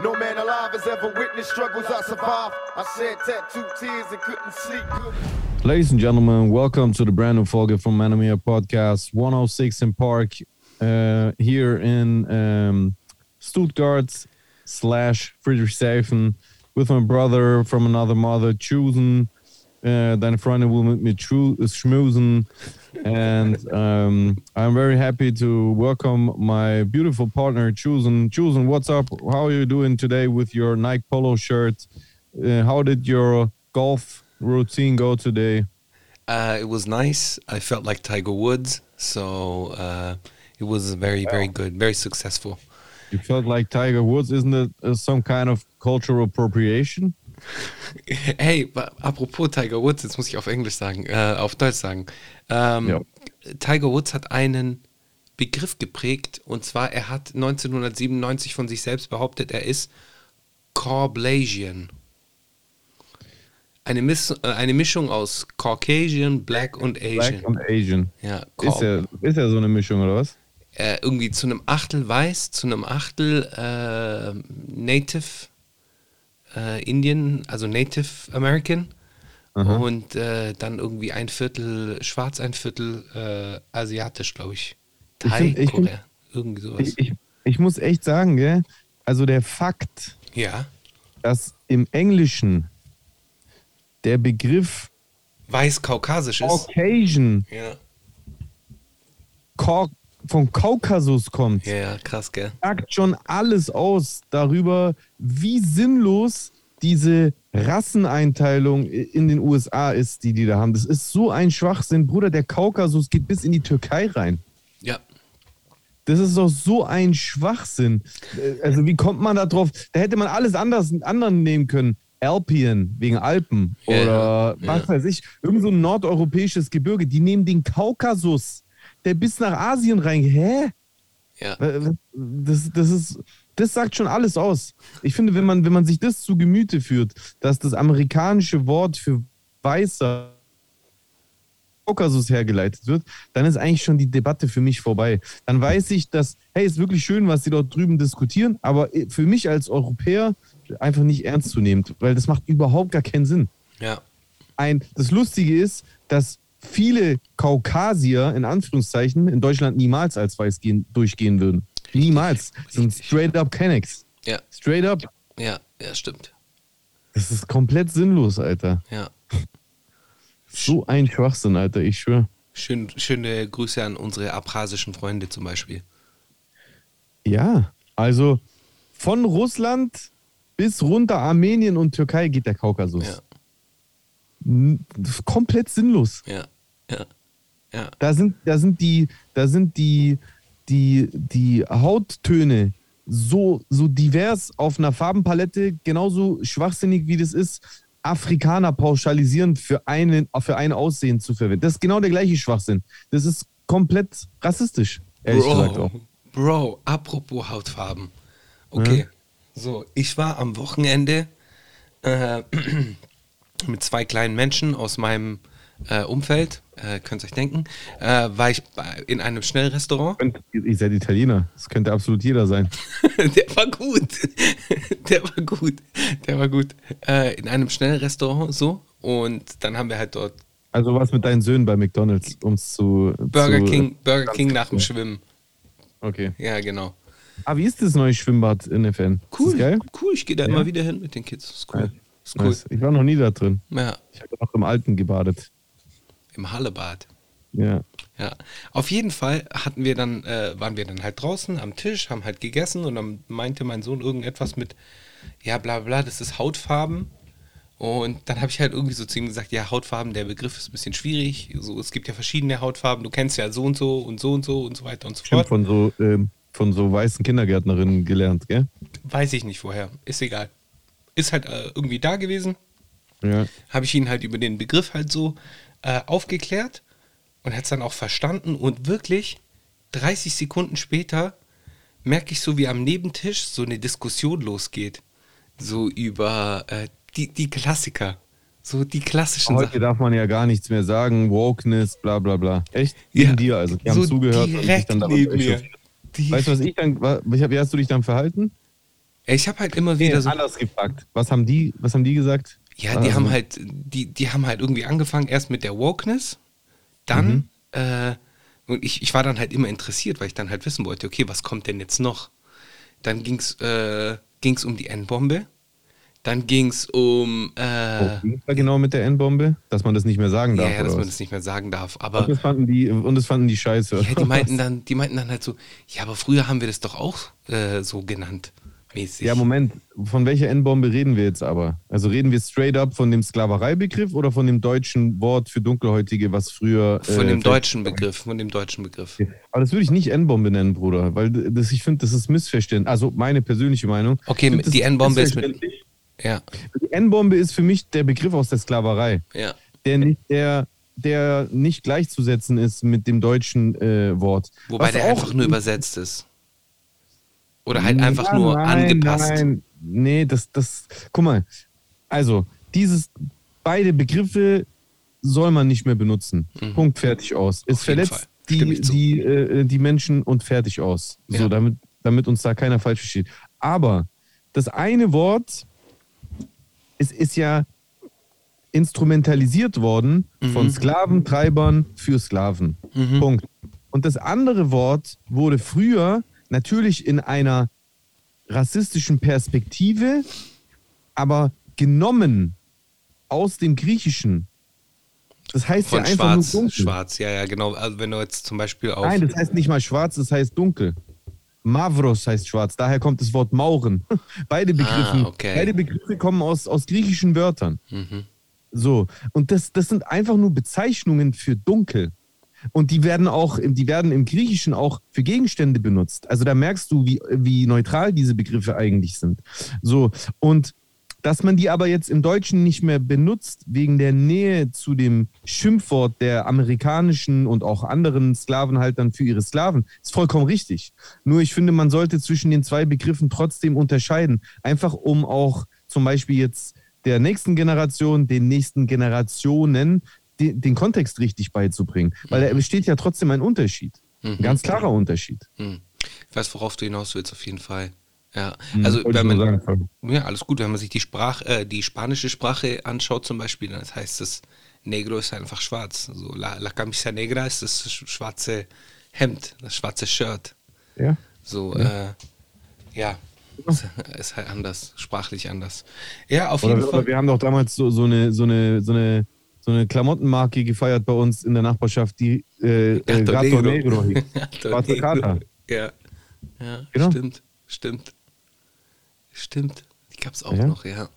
No man alive has ever witnessed struggles I survived. I shed tattooed tears and couldn't sleep. Ladies and gentlemen, welcome to the brand new Folge from Manamia Podcast 106 in Park uh, here in um, Stuttgart slash Friedrichshafen with my brother from another mother, Chusen. Uh, deine Freundin will mit mir schmusen. And um, I'm very happy to welcome my beautiful partner, Chusen. Chusen, what's up? How are you doing today with your Nike Polo shirt? Uh, how did your golf routine go today? Uh, it was nice. I felt like Tiger Woods, so uh, it was very, very good, very successful. You felt like Tiger Woods, isn't it uh, some kind of cultural appropriation? Hey, apropos Tiger Woods, jetzt muss ich auf Englisch sagen, äh, auf Deutsch sagen. Ähm, ja. Tiger Woods hat einen Begriff geprägt und zwar, er hat 1997 von sich selbst behauptet, er ist Corblasian. Eine, Miss, äh, eine Mischung aus Caucasian, Black und Asian. Black und Asian. Ja, ist er, ist er so eine Mischung oder was? Äh, irgendwie zu einem Achtel weiß, zu einem Achtel äh, Native äh, Indian, also Native American. Aha. Und äh, dann irgendwie ein Viertel schwarz, ein Viertel äh, asiatisch, glaube ich. Thai, ich find, Korea, irgendwie sowas. Ich, ich, ich, muss echt sagen, gell? also der Fakt, ja. dass im Englischen der Begriff weiß-kaukasisch ist. Caucasian ja. Vom Kaukasus kommt. Ja, krass, gell? Sagt schon alles aus darüber, wie sinnlos diese Rasseneinteilung in den USA ist, die die da haben. Das ist so ein Schwachsinn. Bruder, der Kaukasus geht bis in die Türkei rein. Ja. Das ist doch so ein Schwachsinn. Also wie kommt man da drauf? Da hätte man alles anders, anderen nehmen können. Alpien wegen Alpen ja, oder ja. was weiß ich, irgend so ein nordeuropäisches Gebirge. Die nehmen den Kaukasus, der bis nach Asien rein. Hä? Ja. Das, das ist, das sagt schon alles aus. Ich finde, wenn man, wenn man sich das zu Gemüte führt, dass das amerikanische Wort für weißer Kaukasus hergeleitet wird, dann ist eigentlich schon die Debatte für mich vorbei. Dann weiß ich, dass, hey, ist wirklich schön, was sie dort drüben diskutieren, aber für mich als Europäer einfach nicht ernst zu nehmen, weil das macht überhaupt gar keinen Sinn. Ja. Ein, das Lustige ist, dass viele Kaukasier in Anführungszeichen in Deutschland niemals als weiß gehen, durchgehen würden. Niemals. Das sind straight up Kennex. Ja. Straight up. Ja, ja, stimmt. Das ist komplett sinnlos, Alter. Ja. So ein Schwachsinn, Alter, ich schwöre. Schön, schöne Grüße an unsere abchasischen Freunde zum Beispiel. Ja, also von Russland bis runter Armenien und Türkei geht der Kaukasus. Ja. Komplett sinnlos. Ja, ja, ja. Da sind, da sind die, da sind die, die, die Hauttöne so, so divers auf einer Farbenpalette, genauso schwachsinnig wie das ist, Afrikaner pauschalisieren für, einen, für ein Aussehen zu verwenden. Das ist genau der gleiche Schwachsinn. Das ist komplett rassistisch, ehrlich Bro, gesagt auch. Bro, apropos Hautfarben. Okay, ja. so, ich war am Wochenende äh, mit zwei kleinen Menschen aus meinem äh, Umfeld, äh, könnt ihr euch denken, äh, war ich in einem Schnellrestaurant. Ihr seid Italiener, das könnte absolut jeder sein. der war gut, der war gut, der war gut. Äh, in einem Schnellrestaurant so und dann haben wir halt dort. Also was mit deinen Söhnen bei McDonalds, um es zu. Burger zu, King, Burger King nach dem Schwimmen. Okay. Ja, genau. Ah, wie ist das neue Schwimmbad in der Fan? Cool, cool. Ich gehe da ja. immer wieder hin mit den Kids. Das ist cool. Ist cool. Nice. Ich war noch nie da drin. Ja. Ich habe noch im Alten gebadet. Im Hallebad. Ja. Ja. Auf jeden Fall hatten wir dann, äh, waren wir dann halt draußen am Tisch, haben halt gegessen und dann meinte mein Sohn irgendetwas mit, ja, bla bla, das ist Hautfarben. Und dann habe ich halt irgendwie so zu ihm gesagt, ja, Hautfarben, der Begriff ist ein bisschen schwierig. So, es gibt ja verschiedene Hautfarben, du kennst ja so und so und so und so und so weiter und so Stimmt, fort. Von so, ähm, von so weißen Kindergärtnerinnen gelernt, gell? Weiß ich nicht woher, ist egal. Ist halt äh, irgendwie da gewesen. Ja. Habe ich ihn halt über den Begriff halt so äh, aufgeklärt und hat es dann auch verstanden und wirklich 30 Sekunden später merke ich so, wie am Nebentisch so eine Diskussion losgeht. So über äh, die, die Klassiker. So die klassischen Heute Sachen. darf man ja gar nichts mehr sagen, Wokeness, bla bla bla. Echt? Neben ja, dir, also die haben so zugehört direkt und sich dann neben mir. Weißt du, was ich dann, wie hast du dich dann verhalten? Ich habe halt immer wieder so. anders gefragt. Was haben die, was haben die gesagt? Ja, die Also- haben halt, die, die haben halt irgendwie angefangen, erst mit der Wokeness, dann, Mhm. äh, und ich, ich war dann halt immer interessiert, weil ich dann halt wissen wollte, okay, was kommt denn jetzt noch? Dann ging's, äh, ging's um die N-Bombe, dann ging's um, äh, Oh, genau mit der N-Bombe? Dass man das nicht mehr sagen ja, darf. ja, dass oder man was? das nicht mehr sagen darf, und, aber das fanden die, und das fanden die scheiße. ja, die meinten dann, die meinten dann halt so, ja, aber früher haben wir das doch auch äh, so genannt, mäßig. Ja, Moment, von welcher N-Bombe reden wir jetzt aber? Also reden wir straight up von dem Sklavereibegriff oder von dem deutschen Wort für Dunkelhäutige, was früher. von äh, dem deutschen Begriff, von dem deutschen Begriff. Aber das würde ich nicht N-Bombe nennen, Bruder, weil das, ich finde, das ist Missverständnis. Also meine persönliche Meinung. Okay, die N-Bombe ist mit- missverständlich. Ja, Die N-Bombe ist für mich der Begriff aus der Sklaverei, ja. der nicht, der, der nicht gleichzusetzen ist mit dem deutschen äh, Wort. Wobei Was der auch- einfach nur übersetzt ist. Oder halt einfach nur nein, angepasst. Nein, nee, das, das, guck mal, also dieses, beide Begriffe soll man nicht mehr benutzen. Punkt, fertig aus. Es Mhm. Auf verletzt die, die, äh, die Menschen und fertig aus. So, Ja. damit, damit uns da keiner falsch versteht. Aber das eine Wort, es ist ja instrumentalisiert worden Mhm. von Sklaventreibern für Sklaven. Punkt. Und das andere Wort wurde früher natürlich in einer rassistischen Perspektive, aber genommen aus dem Griechischen. Das heißt Von ja einfach schwarz, nur dunkel. schwarz, ja, ja, genau. Also wenn du jetzt zum Beispiel auf. Nein, das heißt nicht mal schwarz, das heißt dunkel. Mavros heißt schwarz, daher kommt das Wort Mauren. Beide Begriffe, Ah, okay. beide Begriffe kommen aus, aus griechischen Wörtern. Mhm. So, und das, das sind einfach nur Bezeichnungen für dunkel. Und die werden auch, die werden im Griechischen auch für Gegenstände benutzt. Also da merkst du, wie, wie neutral diese Begriffe eigentlich sind. So, und dass man die aber jetzt im Deutschen nicht mehr benutzt, wegen der Nähe zu dem Schimpfwort der amerikanischen und auch anderen Sklavenhaltern für ihre Sklaven, ist vollkommen richtig. Nur ich finde, man sollte zwischen den zwei Begriffen trotzdem unterscheiden. Einfach um auch zum Beispiel jetzt der nächsten Generation, den nächsten Generationen den, den Kontext richtig beizubringen. Weil da besteht ja trotzdem ein Unterschied. Ein ganz klarer Unterschied. Hm. Ich weiß, worauf du hinaus willst, auf jeden Fall. Ja, Hm, also wollte wenn man, sagen. ja, alles gut, wenn man sich die Sprach, äh, die spanische Sprache anschaut zum Beispiel, dann heißt es, Negro ist einfach schwarz. Also La, La Camisa Negra ist das schwarze Hemd, das schwarze Shirt. Ja. So, ja, äh, ja ist, halt anders, sprachlich anders. Ja, auf Oder, jeden oder Fall. wir haben doch damals so, so, eine, so, eine, so, eine, so eine Klamottenmarke gefeiert bei uns in der Nachbarschaft, die äh, äh, Gato Gato Negro. Hieß. Schwarze. Kater. Ja, ja Genau. stimmt, stimmt. Stimmt, die gab es auch Ja. noch, ja.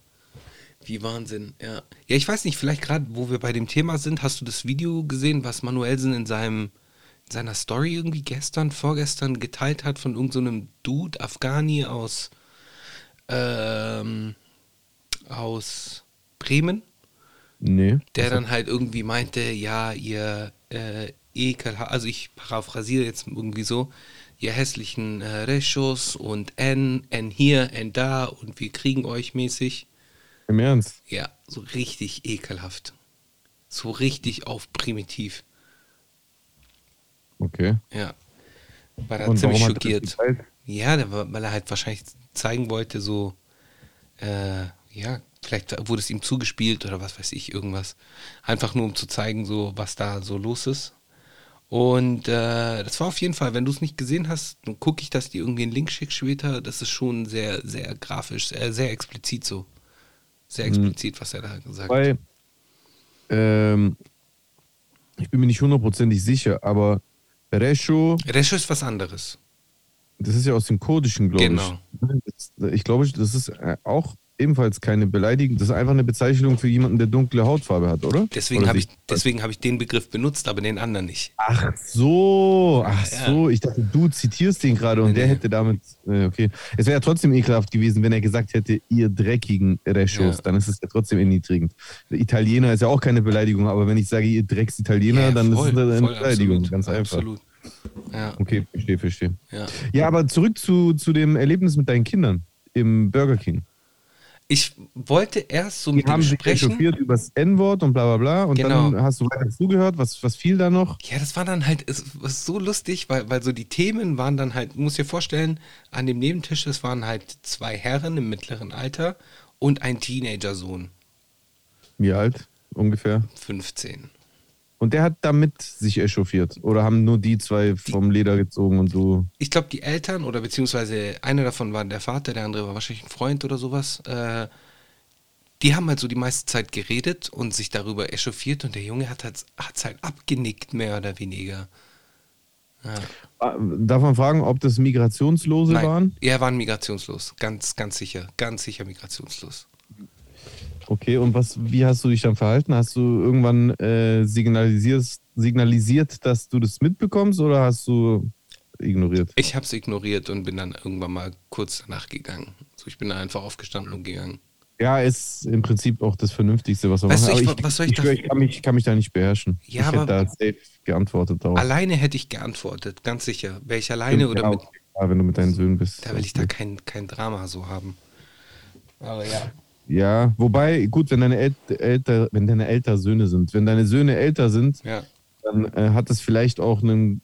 Wie Wahnsinn, ja. Ja, ich weiß nicht, vielleicht gerade, wo wir bei dem Thema sind, hast du das Video gesehen, was Manuelsen in seinem in seiner Story irgendwie gestern, vorgestern geteilt hat von irgendeinem so Dude, Afghani aus, ähm, aus Bremen? Nee. der dann halt irgendwie meinte, ja, ihr äh, Ekel, also ich paraphrasiere jetzt irgendwie so, ihr hässlichen äh, Rechos und N, N hier, N da und wir kriegen euch mäßig. Im Ernst? Ja, so richtig ekelhaft. So richtig auf primitiv. Okay. Ja. War da Und ziemlich er schockiert. Ja, der weil er halt wahrscheinlich zeigen wollte, so, äh, ja, vielleicht wurde es ihm zugespielt oder was weiß ich, irgendwas. Einfach nur, um zu zeigen, so, was da so los ist. Und äh, das war auf jeden Fall, wenn du es nicht gesehen hast, dann gucke ich, dass die irgendwie einen Link schicke später. Das ist schon sehr, sehr grafisch, äh, sehr explizit so. Sehr explizit, was er da gesagt hat. Ähm, ich bin mir nicht hundertprozentig sicher, aber Resho, Resho ist was anderes. das ist ja aus dem Kurdischen, glaube Genau. ich. Das, ich glaube, das ist äh, auch ebenfalls keine Beleidigung. Das ist einfach eine Bezeichnung für jemanden, der dunkle Hautfarbe hat, oder? Deswegen habe ich, deswegen hab ich den Begriff benutzt, aber den anderen nicht. Ach so, ach Ja. so. Ich dachte, du zitierst den gerade und Nee, der nee. hätte damit. äh, Okay. Es wäre ja trotzdem ekelhaft gewesen, wenn er gesagt hätte, ihr dreckigen Reschos. Ja. Dann ist es ja trotzdem erniedrigend. Italiener ist ja auch keine Beleidigung, aber wenn ich sage, ihr Drecks-Italiener, Ja, dann voll, ist es eine voll, Beleidigung. absolut, ganz einfach. Absolut. Ja, Okay, verstehe, verstehe. ja. Ja, aber zurück zu, zu dem Erlebnis mit deinen Kindern im Burger King. Ich wollte erst so Die mit haben ihm sich sprechen. über das N-Wort und bla bla bla. Und Genau. dann hast du weiter zugehört. Was, was fiel da noch? Ja, das war dann halt es so lustig, weil, weil so die Themen waren dann halt, muss dir vorstellen, an dem Nebentisch, es waren halt zwei Herren im mittleren Alter und ein Teenager-Sohn, Wie alt ungefähr? 15. Und der hat damit sich echauffiert. Oder haben nur die zwei vom Leder gezogen und du. Ich glaube, die Eltern oder beziehungsweise einer davon war der Vater, der andere war wahrscheinlich ein Freund oder sowas, äh, die haben halt so die meiste Zeit geredet und sich darüber echauffiert und der Junge hat hat's halt abgenickt, mehr oder weniger. Ja. Ah, Darf man fragen, ob das Migrationslose Nein, waren? er war migrationslos, ganz, ganz sicher, ganz sicher migrationslos. Okay, und was, wie hast du dich dann verhalten? Hast du irgendwann äh, signalisiert, signalisiert, dass du das mitbekommst oder hast du ignoriert? Ich habe es ignoriert und bin dann irgendwann mal kurz danach gegangen. So, ich bin dann einfach aufgestanden und gegangen. Ja, ist im Prinzip auch das Vernünftigste, was man Weißt machen kann. ich- was soll ich ich, da- ich, kann mich, kann mich da nicht beherrschen. Ja, ich aber- hätte da safe geantwortet darauf. Alleine hätte ich geantwortet, ganz sicher. Wäre ich alleine oder ja, mit. klar, wenn du mit deinen Söhnen bist. Da will ich da kein, kein Drama so haben. Aber ja. Ja, wobei, gut, wenn deine, El älter, wenn deine älter Söhne sind, wenn deine Söhne älter sind, Ja. dann äh, hat es vielleicht auch einen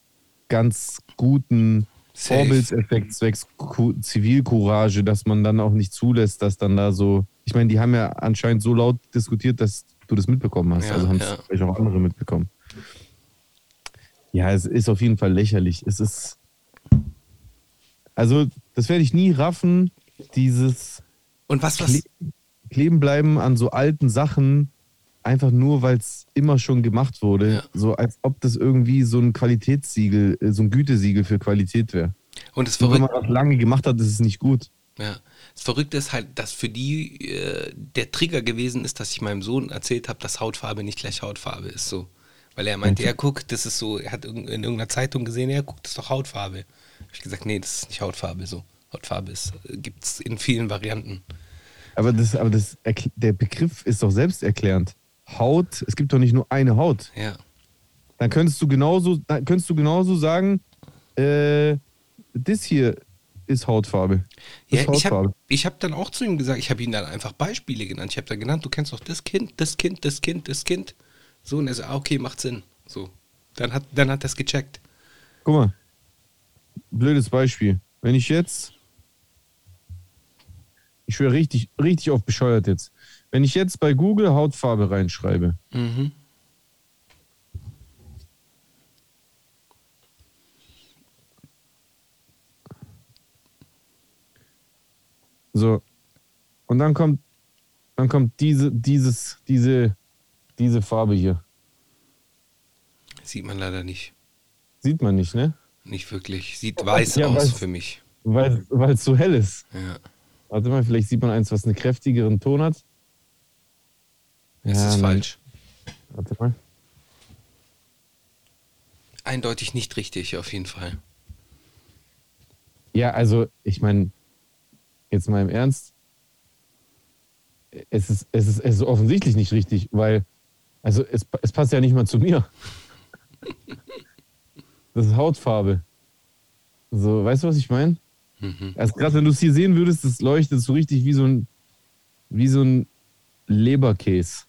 ganz guten Safe. Vorbildseffekt zwecks Ku Zivilcourage, dass man dann auch nicht zulässt, dass dann da so. Ich meine, die haben ja anscheinend so laut diskutiert, dass du das mitbekommen hast. Ja, also haben es ja. vielleicht auch andere mitbekommen. Ja, es ist auf jeden Fall lächerlich. Es ist. Also, das werde ich nie raffen, dieses Und was, was. Kle kleben bleiben an so alten Sachen, einfach nur, weil es immer schon gemacht wurde. Ja. So als ob das irgendwie so ein Qualitätssiegel, äh, so ein Gütesiegel für Qualität wäre. Und das Nur wenn Verrückte, man was lange gemacht hat, ist es nicht gut. ja, das Verrückte ist halt, dass für die äh, der Trigger gewesen ist, dass ich meinem Sohn erzählt habe, dass Hautfarbe nicht gleich Hautfarbe ist. So. Weil er meinte, er guckt, das ist so, er hat in irgendeiner Zeitung gesehen, er guckt, das ist doch Hautfarbe. Hab ich gesagt, nee, das ist nicht Hautfarbe so. Hautfarbe ist, gibt es in vielen Varianten. Aber, das, aber das, der Begriff ist doch selbsterklärend. Haut, es gibt doch nicht nur eine Haut. Ja. Dann könntest du genauso, dann könntest du genauso sagen, äh, das hier ist Hautfarbe. Das Ja, ist ich habe Hautfarbe. ich hab dann auch zu ihm gesagt, ich habe ihm dann einfach Beispiele genannt. Ich habe dann genannt, du kennst doch das Kind, das Kind, das Kind, das Kind. So, und er so, ah, okay, macht Sinn. So. Dann hat, dann hat er es gecheckt. Guck mal, blödes Beispiel. Wenn ich jetzt, ich schwöre richtig, richtig auf bescheuert jetzt. Wenn ich jetzt bei Google Hautfarbe reinschreibe, Mhm. so, und dann kommt, dann kommt diese, dieses, diese, diese Farbe hier. Sieht man leider nicht. Sieht man nicht, ne? Nicht wirklich. Sieht weiß Ja, aus für mich. Weil weil es so hell ist. Ja. Warte mal, vielleicht sieht man eins, was einen kräftigeren Ton hat. Es Ja, ist nein. falsch. Warte mal. Eindeutig nicht richtig, auf jeden Fall. Ja, also ich meine, jetzt mal im Ernst, es ist, es ist, es ist offensichtlich nicht richtig, weil, also es, es passt ja nicht mal zu mir. Das ist Hautfarbe. So, weißt du, was ich meine? Mhm. Also gerade wenn du es hier sehen würdest, das leuchtet so richtig wie so ein, wie so ein Leberkäse.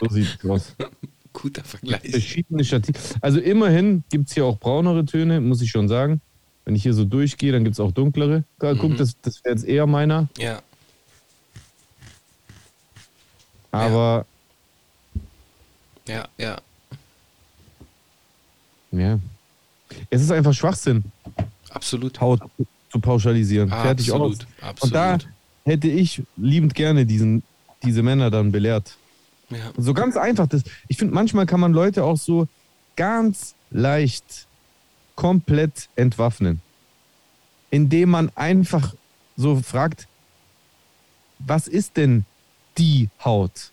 So sieht es aus. Guter Vergleich. Verschiedene Schattierungen. Also immerhin gibt es hier auch braunere Töne, muss ich schon sagen. Wenn ich hier so durchgehe, dann gibt es auch dunklere. Guck, Mhm. das, das wäre jetzt eher meiner. Ja. Aber Ja, ja. ja. Es ist einfach Schwachsinn, Absolut. Haut zu pauschalisieren. Fertig aus. absolut. Und da hätte ich liebend gerne diesen, diese Männer dann belehrt. ja. So ganz einfach. Das, ich finde, manchmal kann man Leute auch so ganz leicht komplett entwaffnen. Indem man einfach so fragt, was ist denn die Haut?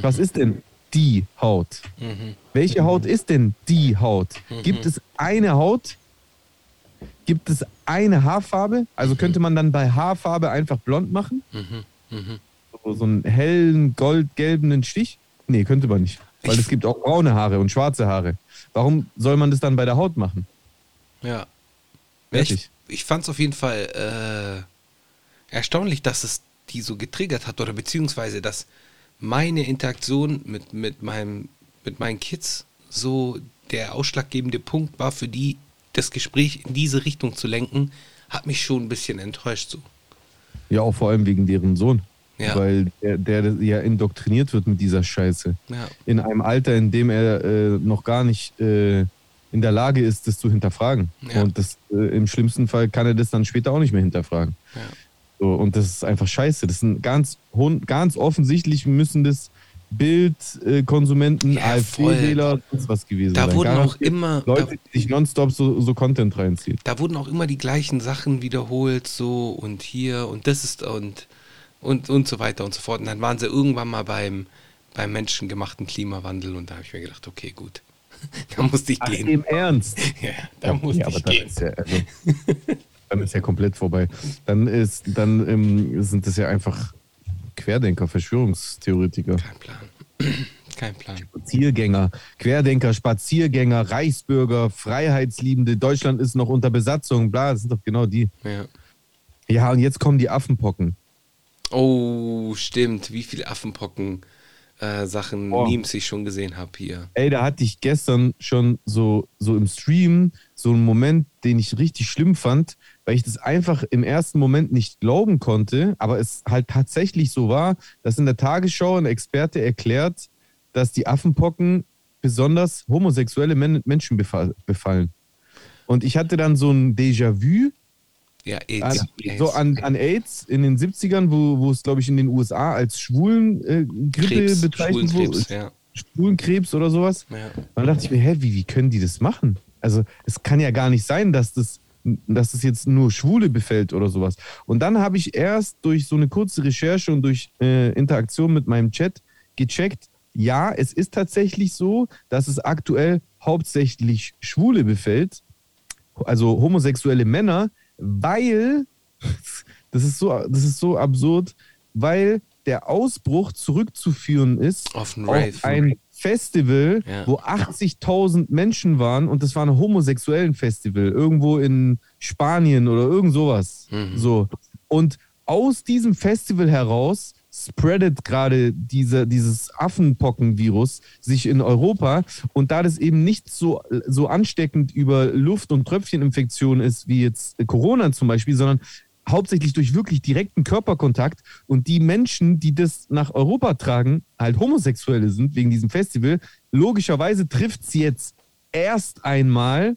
Was ist denn die Haut? Mhm. Welche Haut ist denn die Haut? Gibt es eine Haut? Gibt es eine Haarfarbe? Also könnte man dann bei Haarfarbe einfach blond machen? Mhm. Mhm. so, so einen hellen, goldgelbenen Stich? Nee, könnte man nicht. Weil Ich- es gibt auch braune Haare und schwarze Haare. Warum soll man das dann bei der Haut machen? Ja. Ja, Fertig. ich ich fand es auf jeden Fall äh, erstaunlich, dass es die so getriggert hat oder beziehungsweise dass meine Interaktion mit, mit, meinem, mit meinen Kids so der ausschlaggebende Punkt war für die, das Gespräch in diese Richtung zu lenken, hat mich schon ein bisschen enttäuscht so. Ja, auch vor allem wegen deren Sohn. Ja. Weil der, der ja indoktriniert wird mit dieser Scheiße. Ja. In einem Alter, in dem er äh, noch gar nicht äh, in der Lage ist, das zu hinterfragen. Ja. Und das, äh, im schlimmsten Fall kann er das dann später auch nicht mehr hinterfragen. So, und das ist einfach scheiße. Das sind ganz, ganz offensichtlich müssen das Bildkonsumenten, Ja. AfD-Wähler, sonst was gewesen Da sein. wurden auch immer, da, Leute, die sich nonstop so, so Content reinziehen. da wurden auch immer die gleichen Sachen wiederholt, so und hier und das ist und und, und so weiter und so fort. Und dann waren sie irgendwann mal beim, beim menschengemachten Klimawandel und da habe ich mir gedacht, okay, gut. da musste ich Ach, gehen. im Ernst? Ja, da musste ja, aber ich dann gehen. ist ja, also, dann ist ja komplett vorbei. Dann ist, dann ähm, sind das ja einfach Querdenker, Verschwörungstheoretiker, Kein Plan. Kein Plan. Spaziergänger, Querdenker, Spaziergänger, Reichsbürger, Freiheitsliebende, Deutschland ist noch unter Besatzung, bla, das sind doch genau die. Ja. Ja, und jetzt kommen die Affenpocken. Oh, stimmt. Wie viele Affenpocken äh, Sachen, Boah. Memes ich schon gesehen habe hier. Ey, da hatte ich gestern schon so, so im Stream so einen Moment, den ich richtig schlimm fand, weil ich das einfach im ersten Moment nicht glauben konnte, aber es halt tatsächlich so war, dass in der Tagesschau ein Experte erklärt, dass die Affenpocken besonders homosexuelle Men Menschen befa befallen. Und ich hatte dann so ein Déjà-vu Ja, an, AIDS. Ah, so an, an AIDS in den 70ern, wo, wo es, glaube ich, in den USA als Schwulengrippe äh, bezeichnet Schwulenkrebs, wurde. ja. Schwulenkrebs oder sowas. ja. Und dann dachte ich mir, hä, wie, wie können die das machen? Also es kann ja gar nicht sein, dass das, dass das jetzt nur Schwule befällt oder sowas. Und dann habe ich erst durch so eine kurze Recherche und durch äh, Interaktion mit meinem Chat gecheckt, ja, es ist tatsächlich so, dass es aktuell hauptsächlich Schwule befällt, also homosexuelle Männer, weil, das ist so, das ist so absurd, weil der Ausbruch zurückzuführen ist Auf auf ein Festival, Ja. wo 80.000 Menschen waren und das war ein homosexuellen Festival, irgendwo in Spanien oder irgend sowas. Mhm. So. Und aus diesem Festival heraus spreadet gerade diese, dieses Affenpocken-Virus sich in Europa und da das eben nicht so, so ansteckend über Luft- und Tröpfcheninfektionen ist wie jetzt Corona zum Beispiel, sondern hauptsächlich durch wirklich direkten Körperkontakt und die Menschen, die das nach Europa tragen, halt Homosexuelle sind wegen diesem Festival, logischerweise trifft es jetzt erst einmal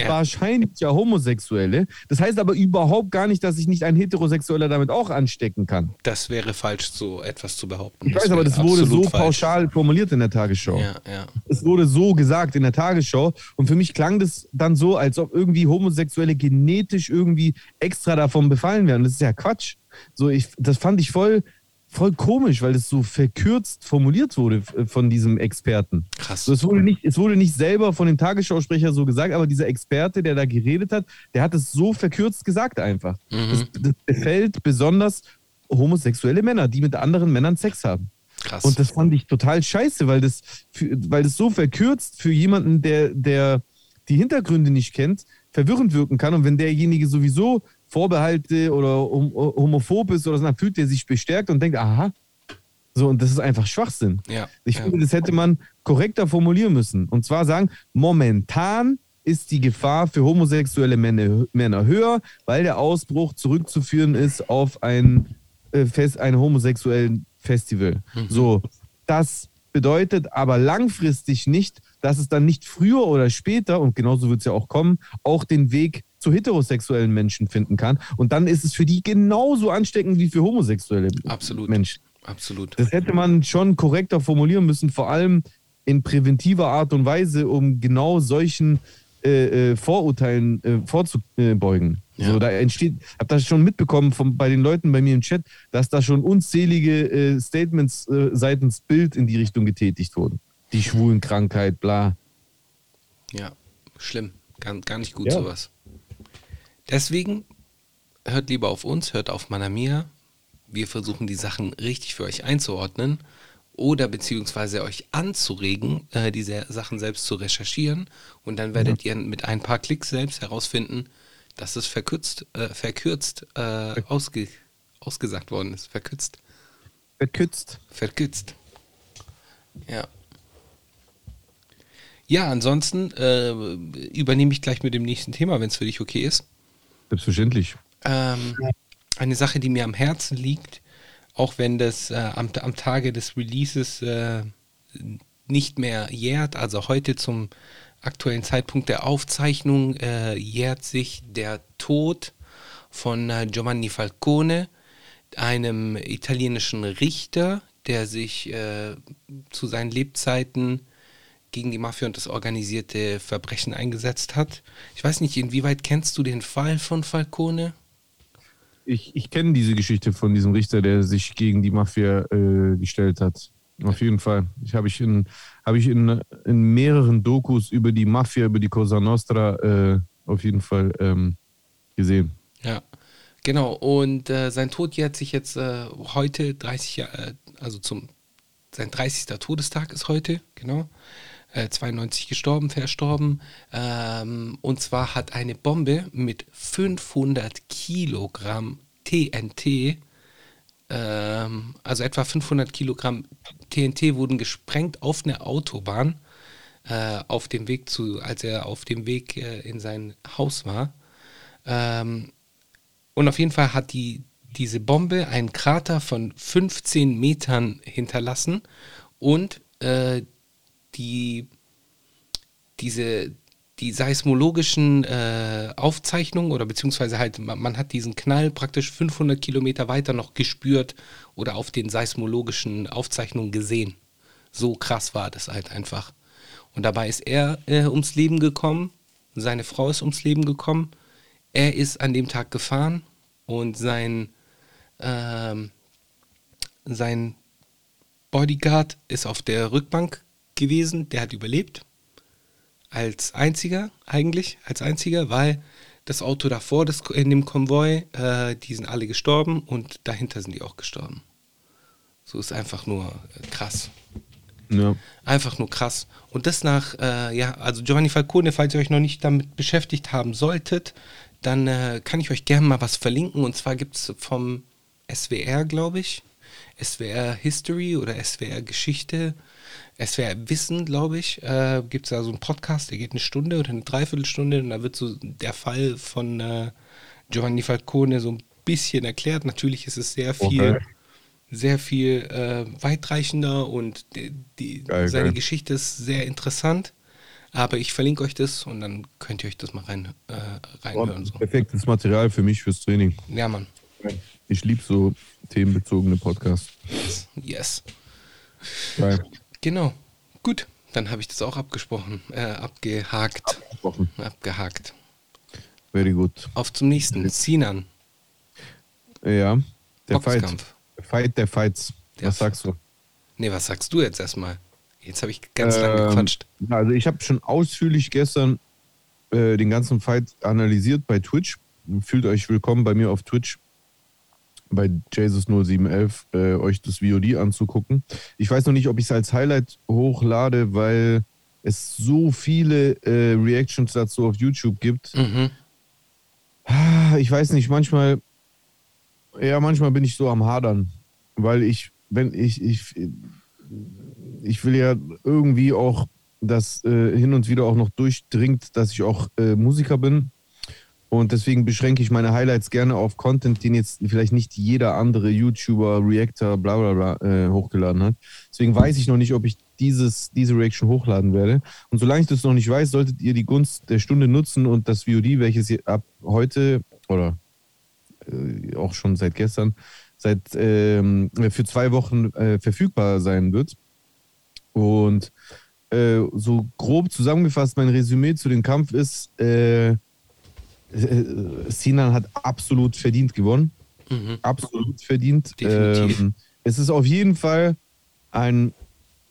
Ja. wahrscheinlich ja Homosexuelle. Das heißt aber überhaupt gar nicht, dass sich nicht ein Heterosexueller damit auch anstecken kann. Das wäre falsch, so etwas zu behaupten. Ich weiß aber, das wurde so falsch. pauschal formuliert in der Tagesschau. Ja, ja. Es wurde so gesagt in der Tagesschau und für mich klang das dann so, als ob irgendwie Homosexuelle genetisch irgendwie extra davon befallen werden. Das ist ja Quatsch. So, ich, das fand ich voll, voll komisch, weil das so verkürzt formuliert wurde äh, von diesem Experten. Krass. So, es, wurde nicht, es wurde nicht selber von dem Tagesschausprecher so gesagt, aber dieser Experte, der da geredet hat, der hat es so verkürzt gesagt einfach. Mhm. Das, das befällt besonders homosexuelle Männer, die mit anderen Männern Sex haben. Krass. Und das fand ich total scheiße, weil das, weil das so verkürzt für jemanden, der, der die Hintergründe nicht kennt, verwirrend wirken kann. Und wenn derjenige sowieso Vorbehalte oder hom homophob ist oder so, dann fühlt er sich bestärkt und denkt, aha. So, und das ist einfach Schwachsinn. ja, Ich ja. finde, das hätte man korrekter formulieren müssen. Und zwar sagen, momentan ist die Gefahr für homosexuelle Männer, Männer höher, weil der Ausbruch zurückzuführen ist auf ein, äh, Fest, ein homosexuellen Festival. So, das bedeutet aber langfristig nicht, dass es dann nicht früher oder später, und genauso wird es ja auch kommen, auch den Weg zu heterosexuellen Menschen finden kann. Und dann ist es für die genauso ansteckend wie für homosexuelle Absolut. Menschen. Absolut. Das hätte man schon korrekter formulieren müssen, vor allem in präventiver Art und Weise, um genau solchen äh, äh, Vorurteilen äh, vorzubeugen. Ja. So, da entsteht, ich habe das schon mitbekommen von, bei den Leuten bei mir im Chat, dass da schon unzählige äh, Statements äh, seitens Bild in die Richtung getätigt wurden. Die Schwulenkrankheit, bla. Ja, schlimm. Gar, gar nicht gut Ja. sowas. Deswegen hört lieber auf uns, hört auf Manamia. Wir versuchen die Sachen richtig für euch einzuordnen oder beziehungsweise euch anzuregen, äh, diese Sachen selbst zu recherchieren. Und dann werdet ihr mit ein paar Klicks selbst herausfinden, dass es verkürzt, äh, verkürzt äh, ausge, ausgesagt worden ist. Verkürzt. Verkürzt. Verkürzt. Ja. Ja, ansonsten äh, übernehme ich gleich mit dem nächsten Thema, wenn es für dich okay ist. Selbstverständlich. Ähm, eine Sache, die mir am Herzen liegt, auch wenn das äh, am, am Tage des Releases äh, nicht mehr jährt, also heute zum aktuellen Zeitpunkt der Aufzeichnung äh, jährt sich der Tod von äh, Giovanni Falcone, einem italienischen Richter, der sich äh, zu seinen Lebzeiten gegen die Mafia und das organisierte Verbrechen eingesetzt hat. Ich weiß nicht, inwieweit kennst du den Fall von Falcone? Ich, ich kenne diese Geschichte von diesem Richter, der sich gegen die Mafia äh, gestellt hat. Auf jeden Fall. Ich habe ich in habe ich in, in mehreren Dokus über die Mafia, über die Cosa Nostra äh, auf jeden Fall ähm, gesehen. Ja, genau. Und äh, sein Tod jährt sich jetzt äh, heute 30 Jahre, also zum sein 30. Todestag ist heute, genau. 92 äh, gestorben, verstorben. Ähm, und zwar hat eine Bombe mit 500 Kilogramm TNT, ähm, also etwa 500 Kilogramm TNT wurden gesprengt auf eine Autobahn, äh, auf dem Weg zu, als er auf dem Weg äh, in sein Haus war. Ähm, und auf jeden Fall hat die, diese Bombe einen Krater von 15 Metern hinterlassen und äh, die, diese, die seismologischen äh, Aufzeichnungen oder beziehungsweise halt, man, man, hat diesen Knall praktisch 500 Kilometer weiter noch gespürt oder auf den seismologischen Aufzeichnungen gesehen. So krass war das halt einfach. Und dabei ist er äh, ums Leben gekommen, seine Frau ist ums Leben gekommen, er ist an dem Tag gefahren und sein, ähm, sein Bodyguard ist auf der Rückbank gewesen, der hat überlebt. Als einziger, eigentlich, als einziger, weil das Auto davor das, in dem Konvoi, äh, die sind alle gestorben und dahinter sind die auch gestorben. So ist einfach nur äh, krass. Ja. Einfach nur krass. Und das nach, äh, ja, also Giovanni Falcone, falls ihr euch noch nicht damit beschäftigt haben solltet, dann äh, kann ich euch gerne mal was verlinken. Und zwar gibt es vom SWR, glaube ich, SWR History oder SWR Geschichte, SWR Wissen, glaube ich, äh, gibt es da so einen Podcast, der geht eine Stunde oder eine Dreiviertelstunde und da wird so der Fall von äh, Giovanni Falcone so ein bisschen erklärt. Natürlich ist es sehr viel, okay. sehr viel äh, weitreichender und die, die, geil, seine geil. Geschichte ist sehr interessant. Aber ich verlinke euch das und dann könnt ihr euch das mal rein, äh, reinhören. So. Perfektes Material für mich fürs Training. Ja, Mann. Ich liebe so themenbezogene Podcasts. Yes. Geil. Genau. Gut, dann habe ich das auch abgesprochen, äh, abgehakt. Abgesprochen. Abgehakt. Very good. Auf zum nächsten. Sinan. Ja, der Fight. Der Fight der Fights. Der was sagst du? Nee, was sagst du jetzt erstmal? Jetzt habe ich ganz ähm, lange gequatscht. Also ich habe schon ausführlich gestern äh, den ganzen Fight analysiert bei Twitch. Fühlt euch willkommen bei mir auf Twitch bei Jesus 0711 äh, euch das VOD anzugucken. Ich weiß noch nicht, ob ich es als Highlight hochlade, weil es so viele äh, Reactions dazu auf YouTube gibt. Mhm. Ah, ich weiß nicht, manchmal, ja, manchmal bin ich so am Hadern, weil ich, wenn ich, ich, ich will ja irgendwie auch, dass äh, hin und wieder auch noch durchdringt, dass ich auch äh, Musiker bin und deswegen beschränke ich meine Highlights gerne auf Content, den jetzt vielleicht nicht jeder andere YouTuber, Reactor, bla bla bla äh, hochgeladen hat. Deswegen weiß ich noch nicht, ob ich dieses, diese Reaction hochladen werde. Und solange ich das noch nicht weiß, solltet ihr die Gunst der Stunde nutzen und das VOD, welches ihr ab heute oder äh, auch schon seit gestern, seit ähm, für zwei Wochen äh, verfügbar sein wird. Und äh, so grob zusammengefasst, mein Resümee zu dem Kampf ist, äh, äh, Sinan hat absolut verdient gewonnen. Mhm. Absolut verdient. Ähm, es ist auf jeden Fall ein,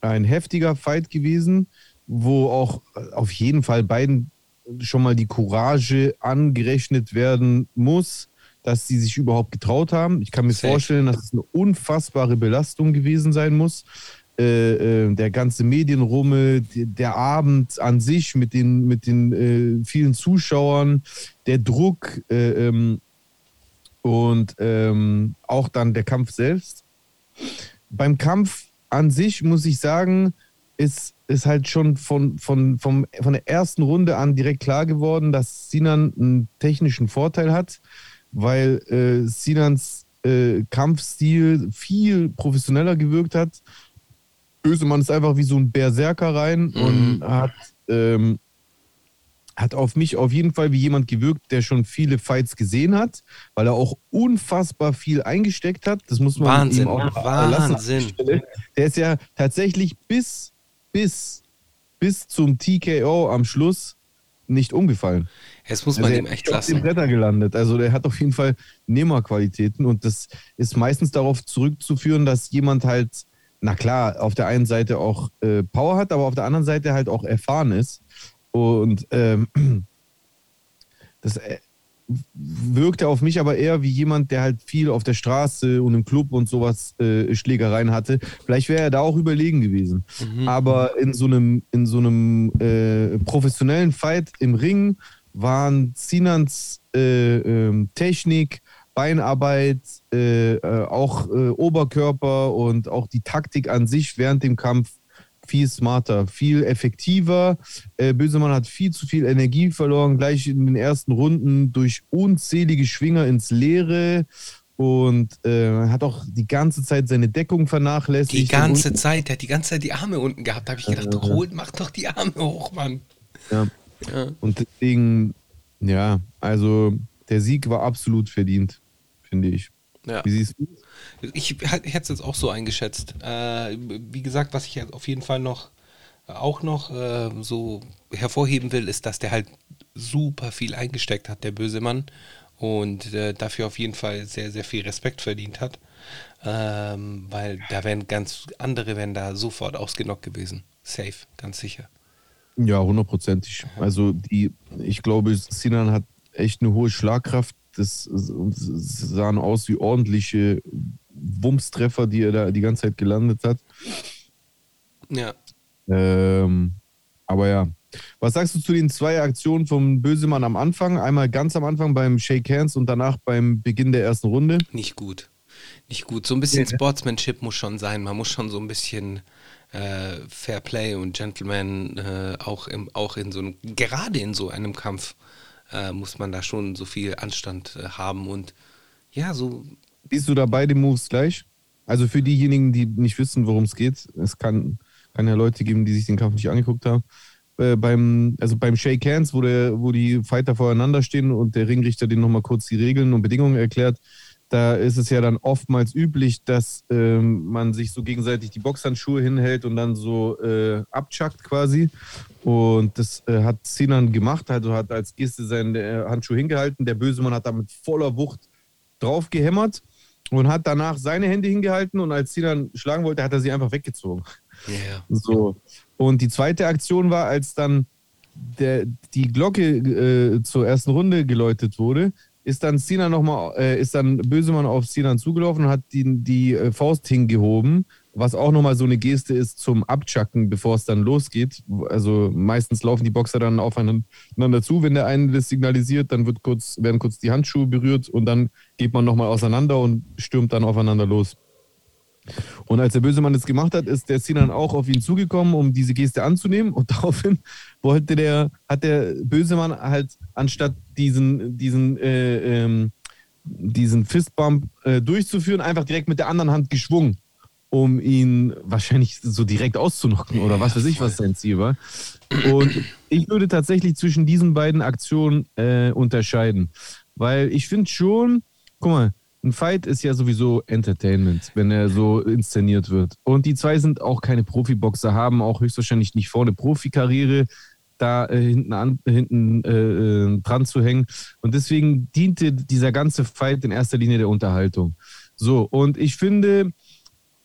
ein heftiger Fight gewesen, wo auch auf jeden Fall beiden schon mal die Courage angerechnet werden muss, dass sie sich überhaupt getraut haben. Ich kann mir Safe. vorstellen, dass es eine unfassbare Belastung gewesen sein muss. Äh, äh, der ganze Medienrummel, der Abend an sich mit den, mit den äh, vielen Zuschauern, der Druck. Äh, ähm, Und ähm, auch dann der Kampf selbst. Beim Kampf an sich muss ich sagen, ist, ist halt schon von, von, vom, von der ersten Runde an direkt klar geworden, dass Sinan einen technischen Vorteil hat, weil äh, Sinans äh, Kampfstil viel professioneller gewirkt hat. Bösemann ist einfach wie so ein Berserker rein mhm. und hat, ähm, hat auf mich auf jeden Fall wie jemand gewirkt, der schon viele Fights gesehen hat, weil er auch unfassbar viel eingesteckt hat. Das muss man Wahnsinn, ihm auch Wahnsinn. Der ist ja tatsächlich bis bis, bis zum TKO am Schluss nicht umgefallen. Jetzt muss man also ihm echt lassen. den Bretter gelandet. Also der hat auf jeden Fall Nehmerqualitäten und das ist meistens darauf zurückzuführen, dass jemand halt, na klar, auf der einen Seite auch äh, Power hat, aber auf der anderen Seite halt auch erfahren ist. Und ähm, das, äh, wirkte auf mich aber eher wie jemand, der halt viel auf der Straße und im Club und sowas äh, Schlägereien hatte. Vielleicht wäre er da auch überlegen gewesen. Mhm. Aber in so einem, in so einem äh, professionellen Fight im Ring waren Sinans äh, ähm, Technik, Beinarbeit, äh, äh, auch äh, Oberkörper und auch die Taktik an sich während dem Kampf viel smarter, viel effektiver. Äh, Bösemann hat viel zu viel Energie verloren, gleich in den ersten Runden durch unzählige Schwinger ins Leere und äh, hat auch die ganze Zeit seine Deckung vernachlässigt. Die ganze Zeit, der hat die ganze Zeit die Arme unten gehabt. Da habe ich gedacht, ja, holt, mach doch die Arme hoch, Mann. Ja. ja. Und deswegen, ja, also der Sieg war absolut verdient, finde ich. Ja. Wie siehst du Ich hätte es jetzt auch so eingeschätzt. Äh, wie gesagt, was ich auf jeden Fall noch auch noch äh, so hervorheben will, ist, dass der halt super viel eingesteckt hat, der böse Mann. Und äh, dafür auf jeden Fall sehr, sehr viel Respekt verdient hat. Ähm, weil da wären ganz andere wären da sofort ausgenockt gewesen. Safe, ganz sicher. Ja, hundertprozentig. Also die, ich glaube, Sinan hat echt eine hohe Schlagkraft das sahen aus wie ordentliche Wumstreffer, die er da die ganze Zeit gelandet hat. Ja. Ähm, aber ja. Was sagst du zu den zwei Aktionen vom Bösemann am Anfang? Einmal ganz am Anfang beim Shake Hands und danach beim Beginn der ersten Runde? Nicht gut. Nicht gut. So ein bisschen nee, Sportsmanship muss schon sein. Man muss schon so ein bisschen äh, Fair Play und Gentleman äh, auch, im, auch in so einem, gerade in so einem Kampf äh, muss man da schon so viel Anstand äh, haben und ja, so. Bist du da beide Moves gleich? Also für diejenigen, die nicht wissen, worum es geht, es kann, kann ja Leute geben, die sich den Kampf nicht angeguckt haben. Äh, beim, also beim Shake Hands, wo, der, wo die Fighter voreinander stehen und der Ringrichter denen nochmal kurz die Regeln und Bedingungen erklärt, da ist es ja dann oftmals üblich, dass ähm, man sich so gegenseitig die Boxhandschuhe hinhält und dann so äh, abchuckt quasi. Und das äh, hat Sinan gemacht, also hat als Geste seinen äh, Handschuh hingehalten. Der Bösemann hat damit voller Wucht drauf gehämmert und hat danach seine Hände hingehalten und als Sinan schlagen wollte, hat er sie einfach weggezogen. Yeah. So. Und die zweite Aktion war, als dann der, die Glocke äh, zur ersten Runde geläutet wurde, ist dann Sinan nochmal, äh, ist dann Bösemann auf Sinan zugelaufen und hat die, die äh, Faust hingehoben, was auch nochmal so eine Geste ist zum Abchacken, bevor es dann losgeht. Also meistens laufen die Boxer dann aufeinander zu, wenn der eine das signalisiert, dann wird kurz, werden kurz die Handschuhe berührt und dann geht man nochmal auseinander und stürmt dann aufeinander los. Und als der böse Mann das gemacht hat, ist der Sinan auch auf ihn zugekommen, um diese Geste anzunehmen. Und daraufhin wollte der, hat der böse Mann halt anstatt diesen, diesen, äh, ähm, diesen Fistbump äh, durchzuführen, einfach direkt mit der anderen Hand geschwungen, um ihn wahrscheinlich so direkt auszunocken oder was weiß ich, was sein Ziel war. Und ich würde tatsächlich zwischen diesen beiden Aktionen äh, unterscheiden. Weil ich finde schon, guck mal, ein Fight ist ja sowieso Entertainment, wenn er so inszeniert wird. Und die zwei sind auch keine Profiboxer, haben auch höchstwahrscheinlich nicht vor, eine Profikarriere da äh, hinten, an, hinten äh, äh, dran zu hängen. Und deswegen diente dieser ganze Fight in erster Linie der Unterhaltung. So, und ich finde,